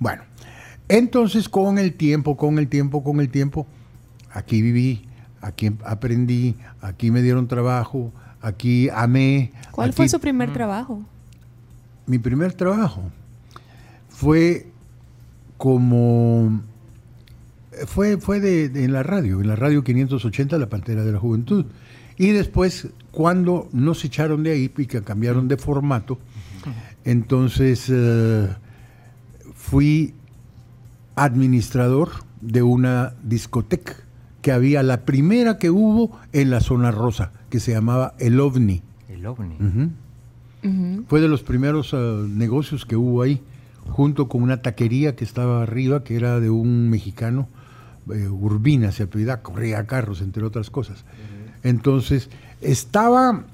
Bueno, entonces con el tiempo, con el tiempo, con el tiempo, aquí viví, aquí aprendí, aquí me dieron trabajo, aquí amé. ¿Cuál aquí- fue su primer trabajo? mi primer trabajo fue como fue fue de, de- en la radio en la radio 580 la pantera de la juventud. Y después cuando nos echaron de ahí y que cambiaron de formato entonces eh, fui administrador de una discoteca que había la primera que hubo en la zona rosa que se llamaba el ovni. El ovni. Fue de los primeros eh, negocios que hubo ahí, junto con una taquería que estaba arriba, que era de un mexicano, eh, Urbina se apellida, corría carros, entre otras cosas. Entonces, estaba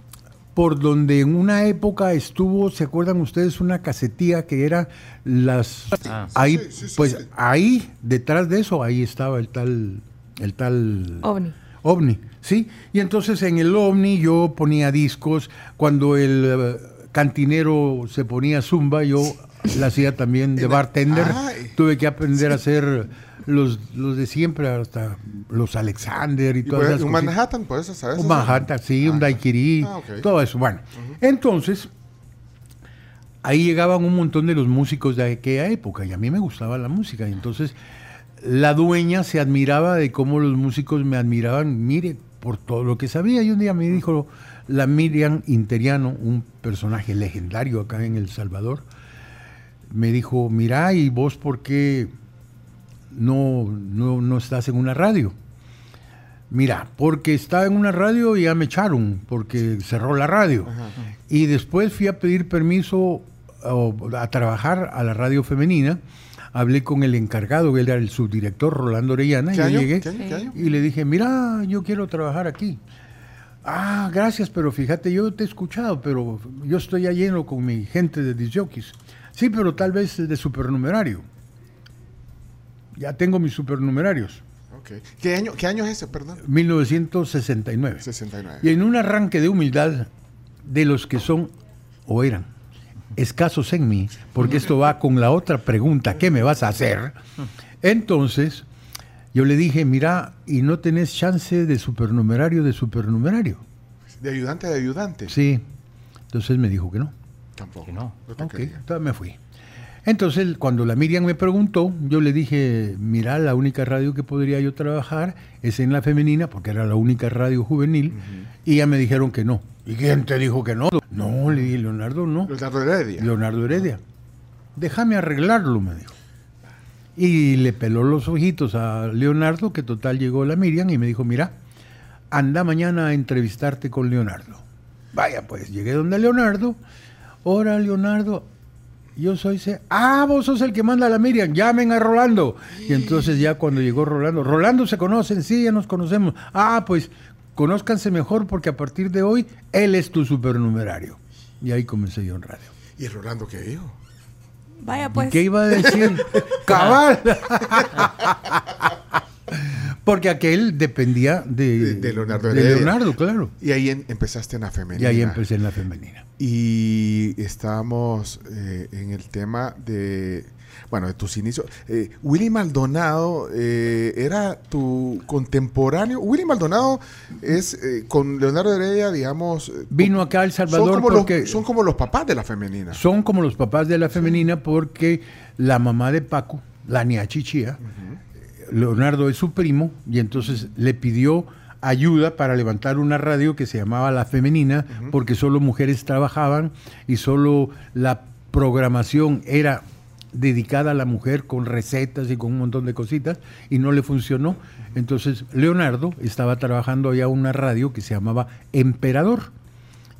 por donde en una época estuvo, ¿se acuerdan ustedes? Una casetía que era las... Ah. ahí, Sí, sí, sí, pues sí. ahí, detrás de eso, ahí estaba el tal... El tal... OVNI. OVNI, ¿sí? Y entonces en el OVNI yo ponía discos, cuando el eh, cantinero se ponía zumba, yo la hacía también de bartender, Ay. tuve que aprender a hacer los, los de siempre, hasta los Alexander y, Y todas puede- esas un cositas. Manhattan, ¿puedes saber? Un Manhattan, sí, un daiquiri, Ah, todo eso. Bueno, entonces, ahí llegaban un montón de los músicos de aquella época y a mí me gustaba la música. Y entonces, la dueña se admiraba de cómo los músicos me admiraban, mire, por todo lo que sabía. Y un día me dijo la Miriam Interiano, un personaje legendario acá en El Salvador, me dijo, mira, ¿y vos por qué no, no, no estás en una radio? Mira, porque estaba en una radio y ya me echaron, porque cerró la radio. Y después fui a pedir permiso a trabajar a la radio femenina. Hablé con el encargado, él era el subdirector, Rolando Orellana, y llegué ¿Qué año? ¿Qué año? y le dije, mira, yo quiero trabajar aquí. Ah, gracias, pero fíjate, yo te he escuchado, pero yo estoy ya lleno con mi gente de disjockeys. Sí, pero tal vez de supernumerario. Ya tengo mis supernumerarios. Ok. ¿Qué año, ¿Qué año es ese, perdón? 1969. 69. Y en un arranque de humildad de los que son o eran escasos en mí, porque esto va con la otra pregunta, ¿qué me vas a hacer? Entonces, yo le dije, mira, ¿y no tenés chance de supernumerario de supernumerario? De ayudante de ayudante. Sí. Entonces me dijo que no. Tampoco. No. Ok, entonces me fui. Entonces, cuando la Miriam me preguntó, yo le dije, mira, la única radio que podría yo trabajar es en la femenina, porque era la única radio juvenil, y ya me dijeron que no. ¿Y quién te dijo que no? No, le dije, Leonardo, no. Leonardo Heredia. Leonardo Heredia. Déjame arreglarlo, me dijo. Y le peló los ojitos a Leonardo, que total llegó la Miriam y me dijo, mira, anda mañana a entrevistarte con Leonardo. Vaya, pues llegué donde Leonardo. Ahora, Leonardo, yo soy ese. Ah, vos sos el que manda a la Miriam, llamen a Rolando. Y entonces ya cuando llegó Rolando, Rolando se conocen, sí, ya nos conocemos. Ah, pues conózcanse mejor porque a partir de hoy él es tu supernumerario. Y ahí comencé yo en radio. ¿Y Rolando qué dijo? Vaya, ¿Y pues. qué iba a decir? [laughs] Cabal. [laughs] [laughs] Porque aquel dependía de, De, de Leonardo de. Leonardo, claro. Y ahí en- empezaste en la Y femenina. ahí empecé en la femenina. Y estábamos eh, en el tema de, bueno, de tus inicios. Eh, Willy Maldonado eh, era tu contemporáneo. Willy Maldonado es eh, con Leonardo Heredia, digamos. Vino acá a El Salvador son como, porque los, son como los papás de la femenina. son como los papás de la femenina porque la mamá de Paco, la Chichía, Leonardo es su primo y entonces le pidió ayuda para levantar una radio que se llamaba La Femenina porque solo mujeres trabajaban y solo la programación era dedicada a la mujer con recetas y con un montón de cositas y no le funcionó. Entonces Leonardo estaba trabajando allá una radio que se llamaba Emperador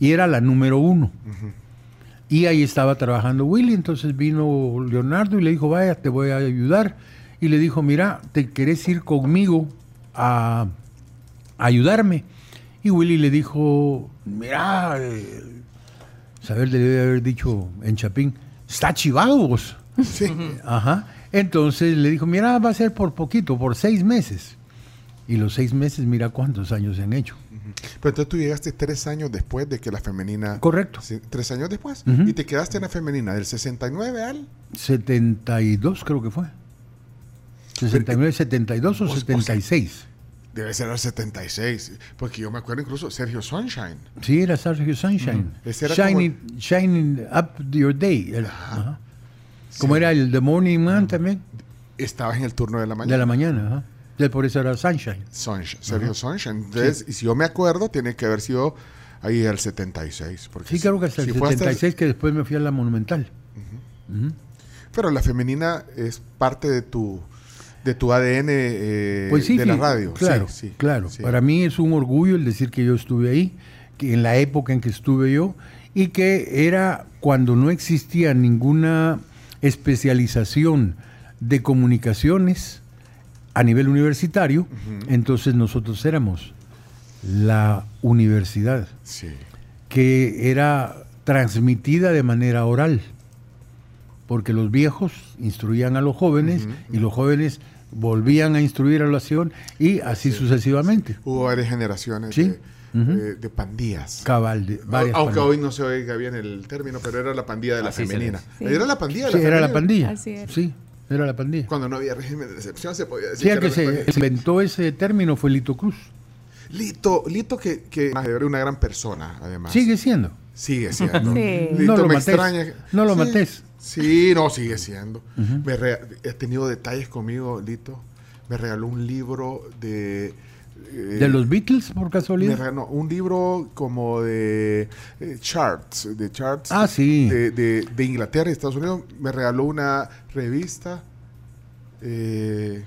y era la número uno. Y ahí estaba trabajando Willy, entonces vino Leonardo y le dijo, vaya, te voy a ayudar. Y le dijo, mira, ¿te querés ir conmigo a, a ayudarme? Y Willy le dijo, mira, eh, saber le debe haber dicho en Chapín, está chivado vos. Ajá. Entonces le dijo, mira, va a ser por poquito, por seis meses. Y los seis meses, mira cuántos años se han hecho. Pero entonces tú llegaste tres años después de que la femenina. Correcto. Sí, tres años después. Y te quedaste en la femenina del 69 al. 72 creo que fue. 69, 72 o Vos- vos- 76. Debe ser el 76. Porque yo me acuerdo incluso Sergio Sunshine. Sí, era Sergio Sunshine. Era shining, shining up your day. Ajá. Como era el The Morning Man también. Estabas en el turno de la mañana. De la mañana, ajá. De por eso era Sunshine. Sunshine, Sergio. Sunshine. Entonces, y si yo me acuerdo, tiene que haber sido ahí el 76. Porque Sí, creo que hasta si el fue hasta el- 76 que después me fui a la Monumental. Pero la femenina es parte de tu de tu ADN eh, Pues sí, de la radio. Claro, Sí, sí, claro. Para mí es un orgullo el decir que yo estuve ahí, que en la época en que estuve yo, y que era cuando no existía ninguna especialización de comunicaciones a nivel universitario, entonces nosotros éramos la universidad, que era transmitida de manera oral, porque los viejos instruían a los jóvenes y los jóvenes volvían a instruir a la nación y así sucesivamente. Hubo varias generaciones Sí. de, de pandillas. Cabal, de varias Aunque pandillas. hoy no se oiga bien el término, pero era la pandilla de la Así femenina. Sí. Era la pandilla de Sí, la era la femenina. pandilla. Así era. Sí, era la pandilla. Cuando no había régimen de decepción se podía decir Sí, que se inventó ese término fue Lito Cruz. Lito, Lito que, que era una gran persona, además. Sigue siendo. Sigue siendo. [laughs] Sí. Lito No lo me mates. extraña. No lo Sí, mates. Sí, no, sigue siendo. Me re- he tenido detalles conmigo, Lito. Me regaló un libro de... eh, ¿De los Beatles, por me casualidad? regaló un libro como de eh, charts, de charts Ah, sí. de, de- de Inglaterra y Estados Unidos. Me regaló una revista. eh,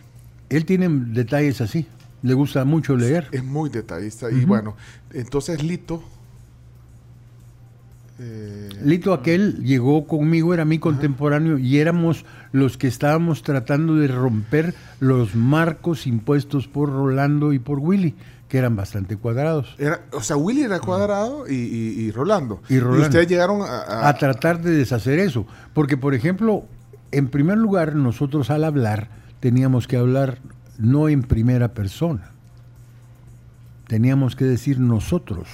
Él tiene detalles así. Le gusta mucho leer. es muy detallista. Y bueno, entonces Lito. Eh, Lito aquel llegó conmigo, era mi contemporáneo y éramos los que estábamos tratando de romper los marcos impuestos por Rolando y por Willy, que eran bastante cuadrados. era, o sea, Willy era cuadrado y, y- y Rolando. Y Rolando. ustedes llegaron a. a- a tratar de deshacer eso. Porque, por ejemplo, en primer lugar, nosotros al hablar teníamos que hablar no en primera persona. Teníamos que decir nosotros.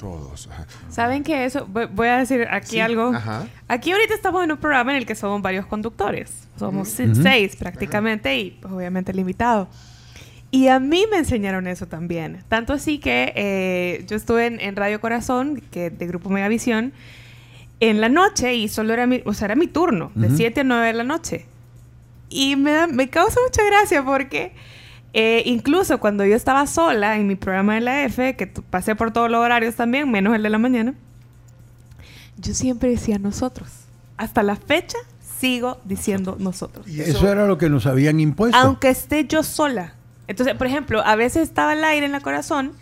Todos. ajá. ¿Saben que eso? Voy a decir aquí Sí, algo. ajá. Aquí ahorita estamos en un programa en el que somos varios conductores. Somos seis prácticamente y pues, obviamente el invitado. Y a mí me enseñaron eso también. Tanto así que eh, yo estuve en, en Radio Corazón, que de Grupo Megavisión, en la noche y solo era mi, o sea, era mi turno, de Ujú. 7 a 9 de la noche. Y me, da- me causa mucha gracia porque eh, incluso cuando yo estaba sola en mi programa de la F, que pasé por todos los horarios también, menos el de la mañana, yo siempre decía nosotros. Hasta la fecha sigo diciendo nosotros. Eso era lo que nos habían impuesto. Aunque esté yo sola. Entonces, por ejemplo, a veces estaba al aire en la corazón,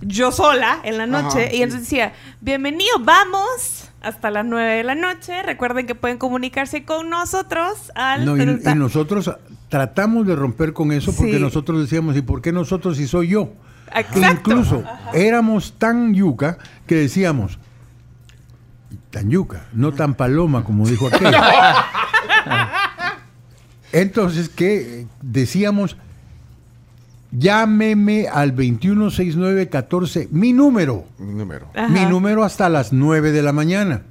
yo sola en la noche, Ajá, y sí. entonces decía, bienvenido, vamos hasta las 9 de la noche. Recuerden que pueden comunicarse con nosotros al... No, y, y nosotros tratamos de romper con eso porque Sí. nosotros decíamos, ¿y por qué nosotros si soy yo? Exacto. Incluso éramos tan yuca que decíamos, tan yuca, no tan paloma como dijo aquel. [laughs] Entonces, que decíamos, llámeme al 216914, mi número. Mi número. Ajá. Mi número hasta las 9 de la mañana.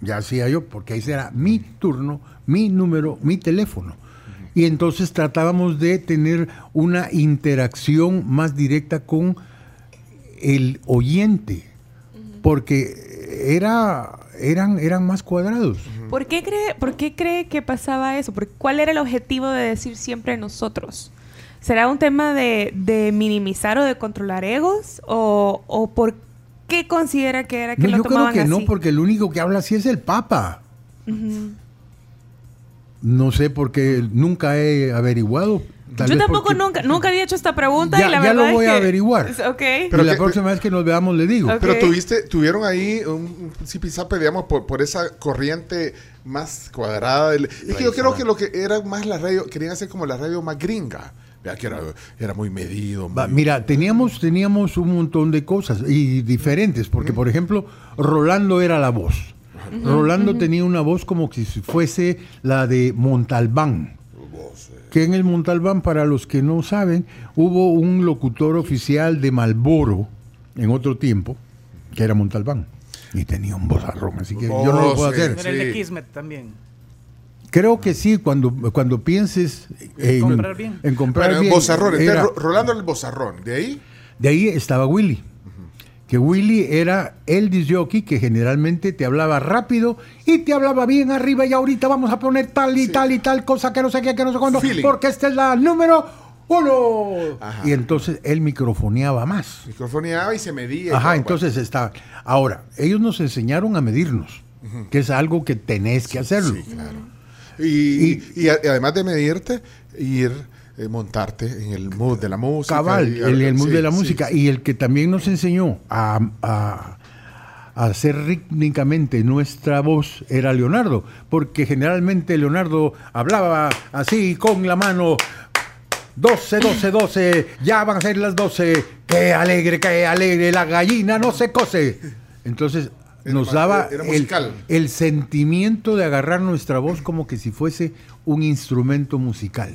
Ya hacía yo, porque ahí será mi turno, mi número, mi teléfono. Y entonces tratábamos de tener una interacción más directa con el oyente, porque era, eran, eran más cuadrados. ¿Por qué, cree, ¿Por qué cree que pasaba eso? ¿Por- ¿Cuál era el objetivo de decir siempre nosotros? ¿Será un tema de, de minimizar o de controlar egos? ¿O, o por qué considera que era que No, lo yo creo tomaban que así? no, porque el único que habla así es el Papa. Ujú. No sé, porque nunca he averiguado. Tal Yo vez tampoco porque- nunca, nunca había hecho esta pregunta Ya- y la ya verdad lo voy es a que- averiguar. [laughs] Ok. y la próxima vez que nos veamos le digo. Pero tuviste, tuvieron ahí un zipizape, digamos, por, por esa corriente más cuadrada. del- es que yo creo que lo que era más la radio, querían hacer como la radio más gringa. Vea que era, era muy medido. Va, muy- mira, teníamos, teníamos un montón de cosas y diferentes, porque por ejemplo, Rolando era la voz. Rolando tenía una voz como que si fuese la de Montalbán. Que en el Montalbán, para los que no saben, hubo un locutor oficial de Malboro en otro tiempo, que era Montalbán. Y tenía un vozarrón, así que yo no lo puedo hacer. Era el de Kismet también. Creo que sí, cuando, cuando pienses en comprar bien. en comprar Bueno, bien, bozarrón. entonces, era- Ro- Rolando el bozarrón. De ahí. de ahí estaba Willy. Que Willy era el disjockey que generalmente te hablaba rápido y te hablaba bien arriba y ahorita vamos a poner tal y tal y tal cosa que no sé qué, que no sé cuándo, Feeling. porque esta es la número uno. Y entonces él microfoneaba más. Microfoneaba y se medía. Ajá, entonces está. Ahora, ellos nos enseñaron a medirnos, que es algo que tenés que hacerlo. Sí, claro. Y, y además de medirte, ir, eh, montarte en el mood de la música. Cabal, y- el, el mood sí, de la sí, música. Y el que también nos enseñó a, a- a hacer rítmicamente nuestra voz era Leonardo, porque generalmente Leonardo hablaba así con la mano. 12, 12, 12, ya van a ser las 12. Qué alegre, qué alegre, la gallina no se cose. Entonces nos daba el sentimiento de agarrar nuestra voz como que si fuese un instrumento musical.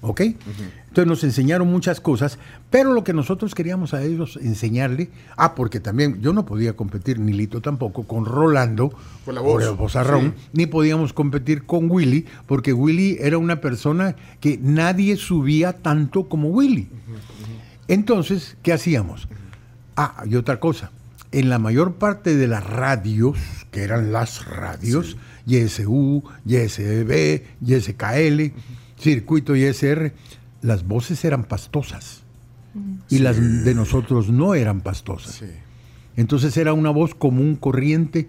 ¿Ok? Entonces nos enseñaron muchas cosas, pero lo que nosotros queríamos a ellos enseñarle, ah, porque también yo no podía competir, ni Lito tampoco, con Rolando, Con la voz, sí. ni podíamos competir con Willy, porque Willy era una persona que nadie subía tanto como Willy. Entonces, ¿qué hacíamos? Ah, y otra cosa. En la mayor parte de las radios, que eran las radios, YSU, YSB, YSKL, Circuito YSR, las voces eran pastosas. Y las de nosotros no eran pastosas. Entonces era una voz común, corriente,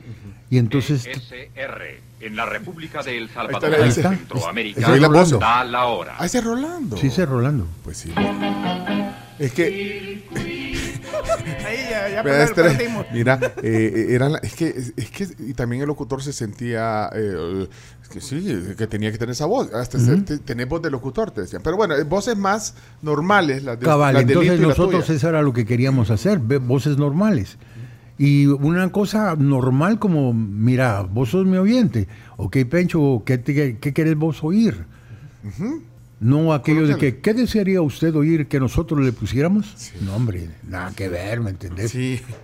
y entonces... SR, en la República de El Ahí Salvador, está, ahí está. Centroamérica, da la hora. Ah, ese es Rolando. Sí, ese es Rolando. Pues sí. Es que. [laughs] Ahí ya, ya Mira, este- mira, eh, eran la- es que es que y también el locutor se sentía eh, es que sí, que tenía que tener esa voz, hasta voz de locutor te decían. Pero bueno, eh, voces más normales las de Cabal, las de entonces nosotros eso era lo que queríamos hacer, voces normales. Y una cosa normal como, mira, vos sos mi oyente, ok, Pencho, ¿qué, te- qué querés vos oír? No aquello de que, ¿qué desearía usted oír que nosotros le pusiéramos? No, hombre, nada que ver, ¿me entendés?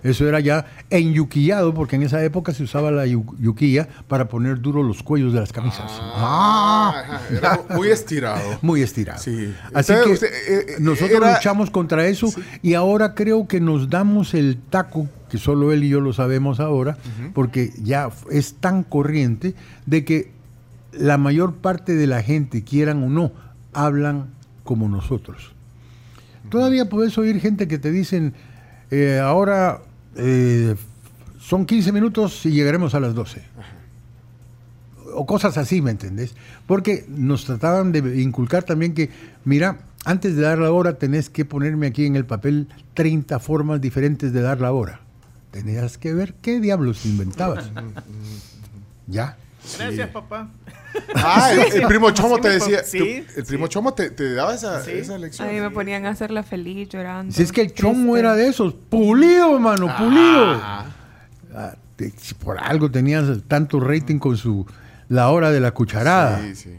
Eso era ya enyuquillado, porque en esa época se usaba la yu- yuquilla para poner duros los cuellos de las camisas. Ah, era [laughs] muy estirado. Muy estirado. Sí. Así que usted, eh, eh, nosotros era- luchamos contra eso y ahora creo que nos damos el taco, que solo él y yo lo sabemos ahora, porque ya es tan corriente de que la mayor parte de la gente, quieran o no, hablan como nosotros. Todavía puedes oír gente que te dicen, eh, ahora eh, son 15 minutos y llegaremos a las 12 o cosas así, ¿me entendés? Porque nos trataban de inculcar también que, mira, antes de dar la hora tenés que ponerme aquí en el papel 30 formas diferentes de dar la hora. Tenías que ver qué diablos inventabas. [laughs] ¿Ya? Gracias, papá. Ah, el, [laughs] Sí, el primo Chomo te decía. sí, el primo Chomo te, te daba esa, esa lección. A mí me ponían a hacerla feliz llorando. Si es que el chomo era de esos, pulido, mano, pulido. Ah, te- si por algo tenías tanto rating con su La hora de la cucharada. Sí, sí.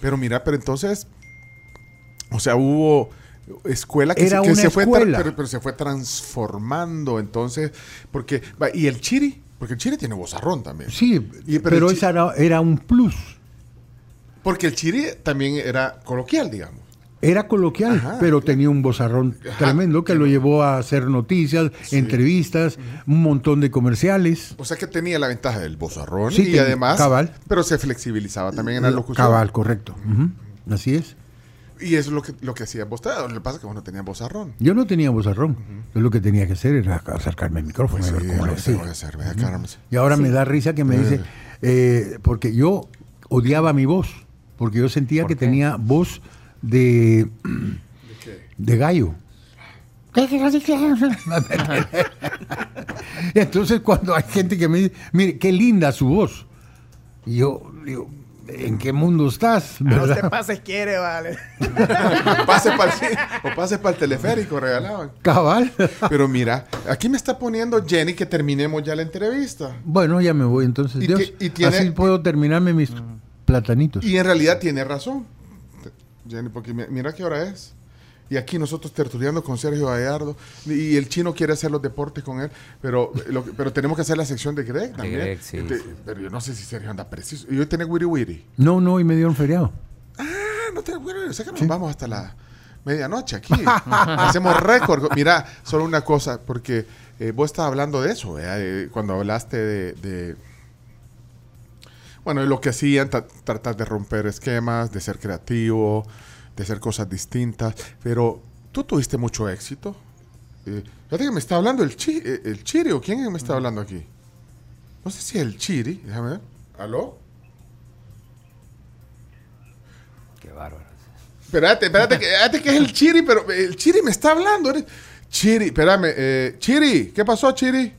Pero mira, pero entonces, o sea, hubo escuela que, Era se, que una se fue, escuela. pero, pero se fue transformando, entonces, porque, y el chiri, porque el chiri tiene vozarrón también. Sí, Y- pero, chi- esa era, era un plus. Porque el chiri también era coloquial, digamos. Era coloquial, Ajá, pero tenía un vozarrón tremendo que lo llevó a hacer noticias, entrevistas, un montón de comerciales. O sea que tenía la ventaja del vozarrón Sí, y ten- además, cabal. pero se flexibilizaba también en la locución. Cabal, correcto. Así es. Y eso es lo que, lo que hacía vos. Lo que pasa es que vos no tenías vozarrón. Yo no tenía vozarrón. Yo lo que tenía que hacer era acercarme al micrófono Pues y ver sí, cómo lo lo que hacía. tengo que hacer, vea, caramba. Y ahora me da risa que me dice, eh, porque yo odiaba mi voz, porque yo sentía que tenía voz de, [clears throat] de gallo. [laughs] Entonces cuando hay gente que me dice, mire, qué linda su voz. Y yo digo, ¿en qué mundo estás? A usted ¿Verdad? pase quiere, vale. [laughs] pase para el, o pase para el teleférico, regalaban. Cabal. Pero mira, aquí me está poniendo Jenny que terminemos ya la entrevista. Bueno, ya me voy entonces. Y Dios. ti- y tiene- Así puedo terminarme mis platanitos. Y en realidad tiene razón. Jenny, porque mi- mira qué hora es. Y aquí nosotros tertuliando con Sergio Gallardo. Y el chino quiere hacer los deportes con él. Pero, lo que- pero tenemos que hacer la sección de Greg también. Greg, sí, Este, sí. Pero yo no sé si Sergio anda preciso. Y hoy tiene Wiri Wiri. No, no, y me dieron feriado. Ah, no te bueno, sé que nos vamos hasta la medianoche aquí. [laughs] Hacemos récord. Mira, solo una cosa, porque eh, vos estabas hablando de eso, ¿verdad? Eh, cuando hablaste de, de- bueno, lo que hacían, tra- tratar de romper esquemas, de ser creativo, de hacer cosas distintas, pero tú tuviste mucho éxito. Eh, fíjate que me está hablando el, chi, eh, el Chiri, ¿o quién me está hablando aquí? No sé si es el Chiri, déjame ver. ¿Aló? Qué bárbaro. Espérate, espérate, que, espérate que es el Chiri, pero el Chiri me está hablando. Chiri, espérame. eh, Chiri, ¿qué pasó, Chiri?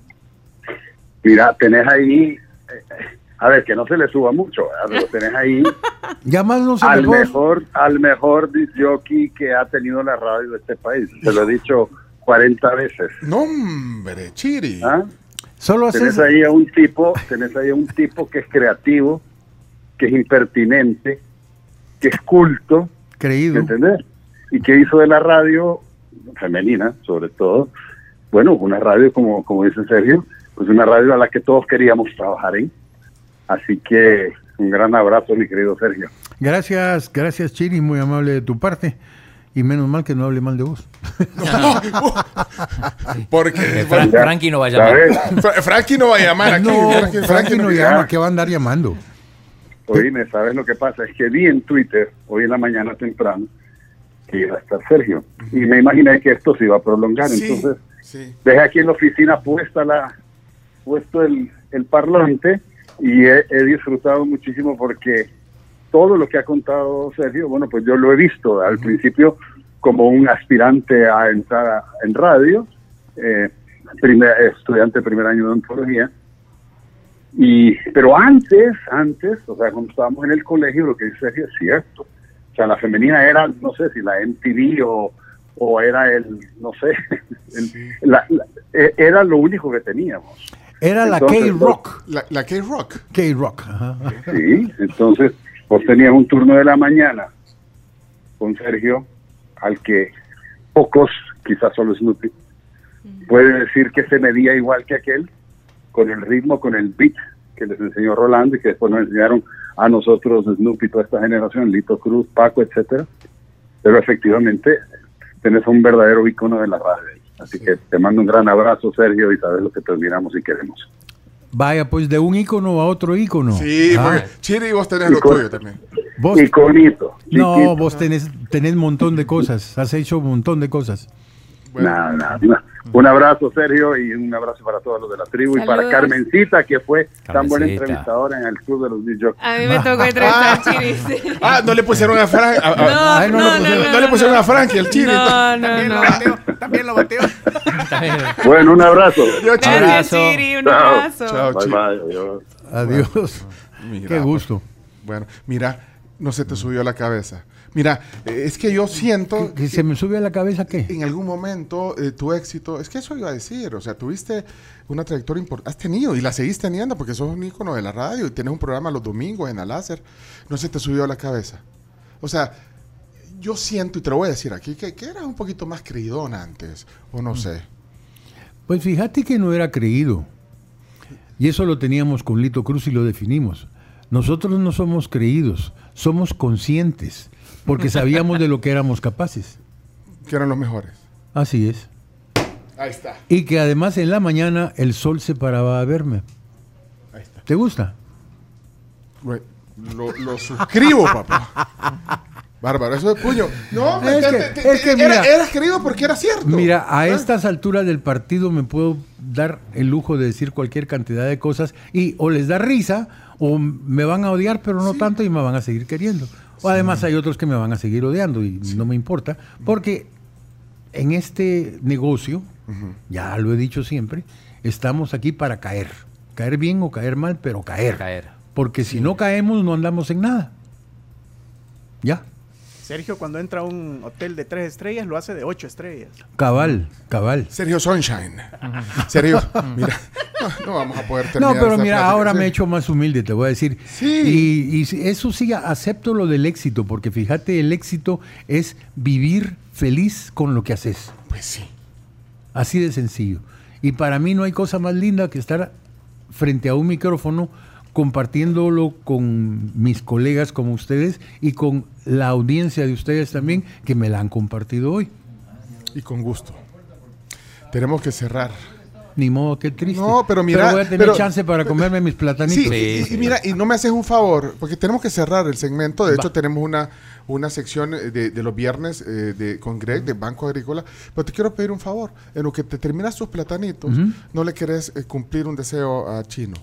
Mira, tenés ahí, eh, a ver, que no se le suba mucho, ¿verdad? pero tenés ahí [laughs] Llámanos al mejor. al mejor disc jockey que ha tenido la radio de este país. Se lo he dicho 40 veces. No, hombre, Chiri. ¿Ah? Solo Tenés ahí a un tipo, tenés ahí a un tipo que es creativo, que es impertinente, que es culto, Creído. ¿entendés? Y que hizo de la radio femenina, sobre todo, bueno, una radio como como dice Sergio, pues una radio a la que todos queríamos trabajar en. Así que un gran abrazo, mi querido Sergio. Gracias, gracias Chiri, muy amable de tu parte. Y menos mal que no hable mal de vos. [laughs] Porque Fran- Frankie no va a llamar. Fra- Frankie no va a llamar aquí. No, Frankie, Frankie no llama. ¿qué va a andar llamando? Oíme, ¿sabes lo que pasa? Es que vi en Twitter, hoy en la mañana temprano, que iba a estar Sergio. Y me imaginé que esto se iba a prolongar. Sí, Entonces, sí. dejé aquí en la oficina puesta la puesto el, el parlante y he, he disfrutado muchísimo porque todo lo que ha contado Sergio, bueno, pues yo lo he visto al principio como un aspirante a entrar en radio, eh, primer, estudiante de primer año de ontología, y, pero antes, antes, o sea, cuando estábamos en el colegio, lo que dice Sergio es cierto. O sea, la femenina era, no sé si la MTV o, o era el, no sé, [laughs] el- la- la- e- era lo único que teníamos. Era la K-Rock. La, la K-Rock. K-Rock. Sí, entonces vos tenías un turno de la mañana con Sergio al que pocos, quizás solo Snoopy, puede decir que se medía igual que aquel con el ritmo, con el beat que les enseñó Rolando y que después nos enseñaron a nosotros Snoopy, toda esta generación, Lito Cruz, Paco, etcétera. Pero efectivamente tenés un verdadero icono de la radio. Así que te mando un gran abrazo, Sergio, y sabes lo que te admiramos y queremos. Vaya, pues de un ícono a otro ícono. Sí, Ah. porque Chiri, vos tenés lo tuyo también. Vos, Iconito. no, vos tenés, tenés un montón de cosas. Has hecho un montón de cosas. Nada, nada, nada. Un abrazo, Sergio, y un abrazo para todos los de la tribu y para Saludos. Carmencita, que fue tan buena Carmencita. entrevistadora en el Club de los DJs. A mí me tocó entrevistar a Chiri. sí. Ah, no le pusieron a Frank. a- a- No, Ay, no, no, le pusieron, no, no le pusieron a Frankie, el Chiri. No, no, También no. lo bateó, también lo bateó. [laughs] Bueno, un abrazo. Yo, Chiri. Chiri. Un Chao. abrazo. Chao, Bye, Chiri. bye, adiós. Adiós. Mira, Qué gusto. Bueno, mira, no se te subió a la cabeza. Mira, eh, es que yo siento ¿Que se me sube a la cabeza qué? en algún momento eh, tu éxito, es que eso iba a decir, o sea, tuviste una trayectoria importante, has tenido y la seguís teniendo porque sos un ícono de la radio y tienes un programa los domingos en Aláser, no se te subió a la cabeza. O sea, yo siento, y te lo voy a decir aquí, que, que eras un poquito más creidón antes, o no sé. Pues fíjate que no era creído. Y eso lo teníamos con Lito Cruz y lo definimos. Nosotros no somos creídos, somos conscientes, porque sabíamos de lo que éramos capaces. [laughs] Que eran los mejores. Así es. Ahí está. Y que además en la mañana el sol se paraba a verme. Ahí está. ¿Te gusta? Lo, lo suscribo, papá. Bárbaro, eso de puño. No, Es que- te- te- es que era- mira- eras querido porque era cierto. Mira, a ¿Eh? estas alturas del partido me puedo dar el lujo de decir cualquier cantidad de cosas y o les da risa o me van a odiar, pero no tanto y me van a seguir queriendo. O además hay otros que me van a seguir odiando y no me importa, porque en este negocio, ya lo he dicho siempre, estamos aquí para caer. Caer bien o caer mal, pero caer. Caer. Porque si no caemos no andamos en nada. Ya. Sergio, cuando entra a un hotel de tres estrellas, lo hace de ocho estrellas. Cabal, cabal. Sergio Sunshine. Sergio, [laughs] mira, no, no vamos a poder terminar No, pero mira, plática, ahora sí. me he hecho más humilde, te voy a decir. Sí. Y, y si- eso sí, acepto lo del éxito, porque fíjate, el éxito es vivir feliz con lo que haces. Pues sí. Así de sencillo. Y para mí no hay cosa más linda que estar frente a un micrófono compartiéndolo con mis colegas como ustedes y con la audiencia de ustedes también que me la han compartido hoy. Y con gusto. Tenemos que cerrar. Ni modo, qué triste. No, pero mira, voy a tener pero- chance para comerme mis platanitos. Sí, y, y mira, y no me haces un favor, porque tenemos que cerrar el segmento. De Va. hecho, tenemos una, una sección eh, de, de los viernes eh, de, con Greg de Banco Agrícola. Pero te quiero pedir un favor. En lo que te terminas tus platanitos, no le querés eh, cumplir un deseo a Chino.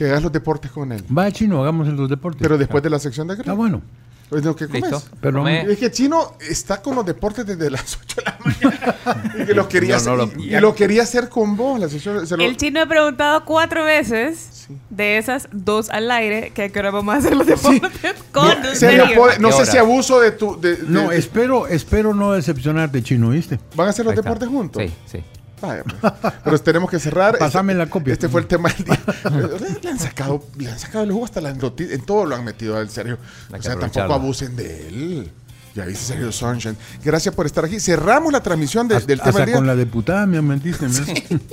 Que hagas los deportes con él. Va, chino, hagamos los deportes. Pero después de la sección de Greg. Ah, bueno. Es lo que comes. Listo. Pero. Es que Chino está con los deportes desde las [laughs] 8 de la mañana. y que lo [laughs] quería, No, no hacer, lo- y, y lo quería hacer con vos. La sección, se lo- El chino ha preguntado cuatro veces, de esas dos al aire, que a qué hora vamos a hacer los deportes con Sergio. puede- no ¿Qué sé hora? si abuso de tu. de- de- No, de- espero, espero no decepcionarte, chino, ¿viste? ¿Van a hacer los Ahí está. deportes juntos? Sí, sí. Vaya, pues. Pero tenemos que cerrar. Pásame Este- la copia. Este fue el tema del día. [laughs] le, han sacado, le han sacado el jugo hasta las noticias. En todo lo han metido al serio. Hay O sea, tampoco abusen de él. Ya dice Sergio Sunshine. Gracias por estar aquí. Cerramos la transmisión de- del tema del día. con la diputada me mentiste. ¿no? [laughs]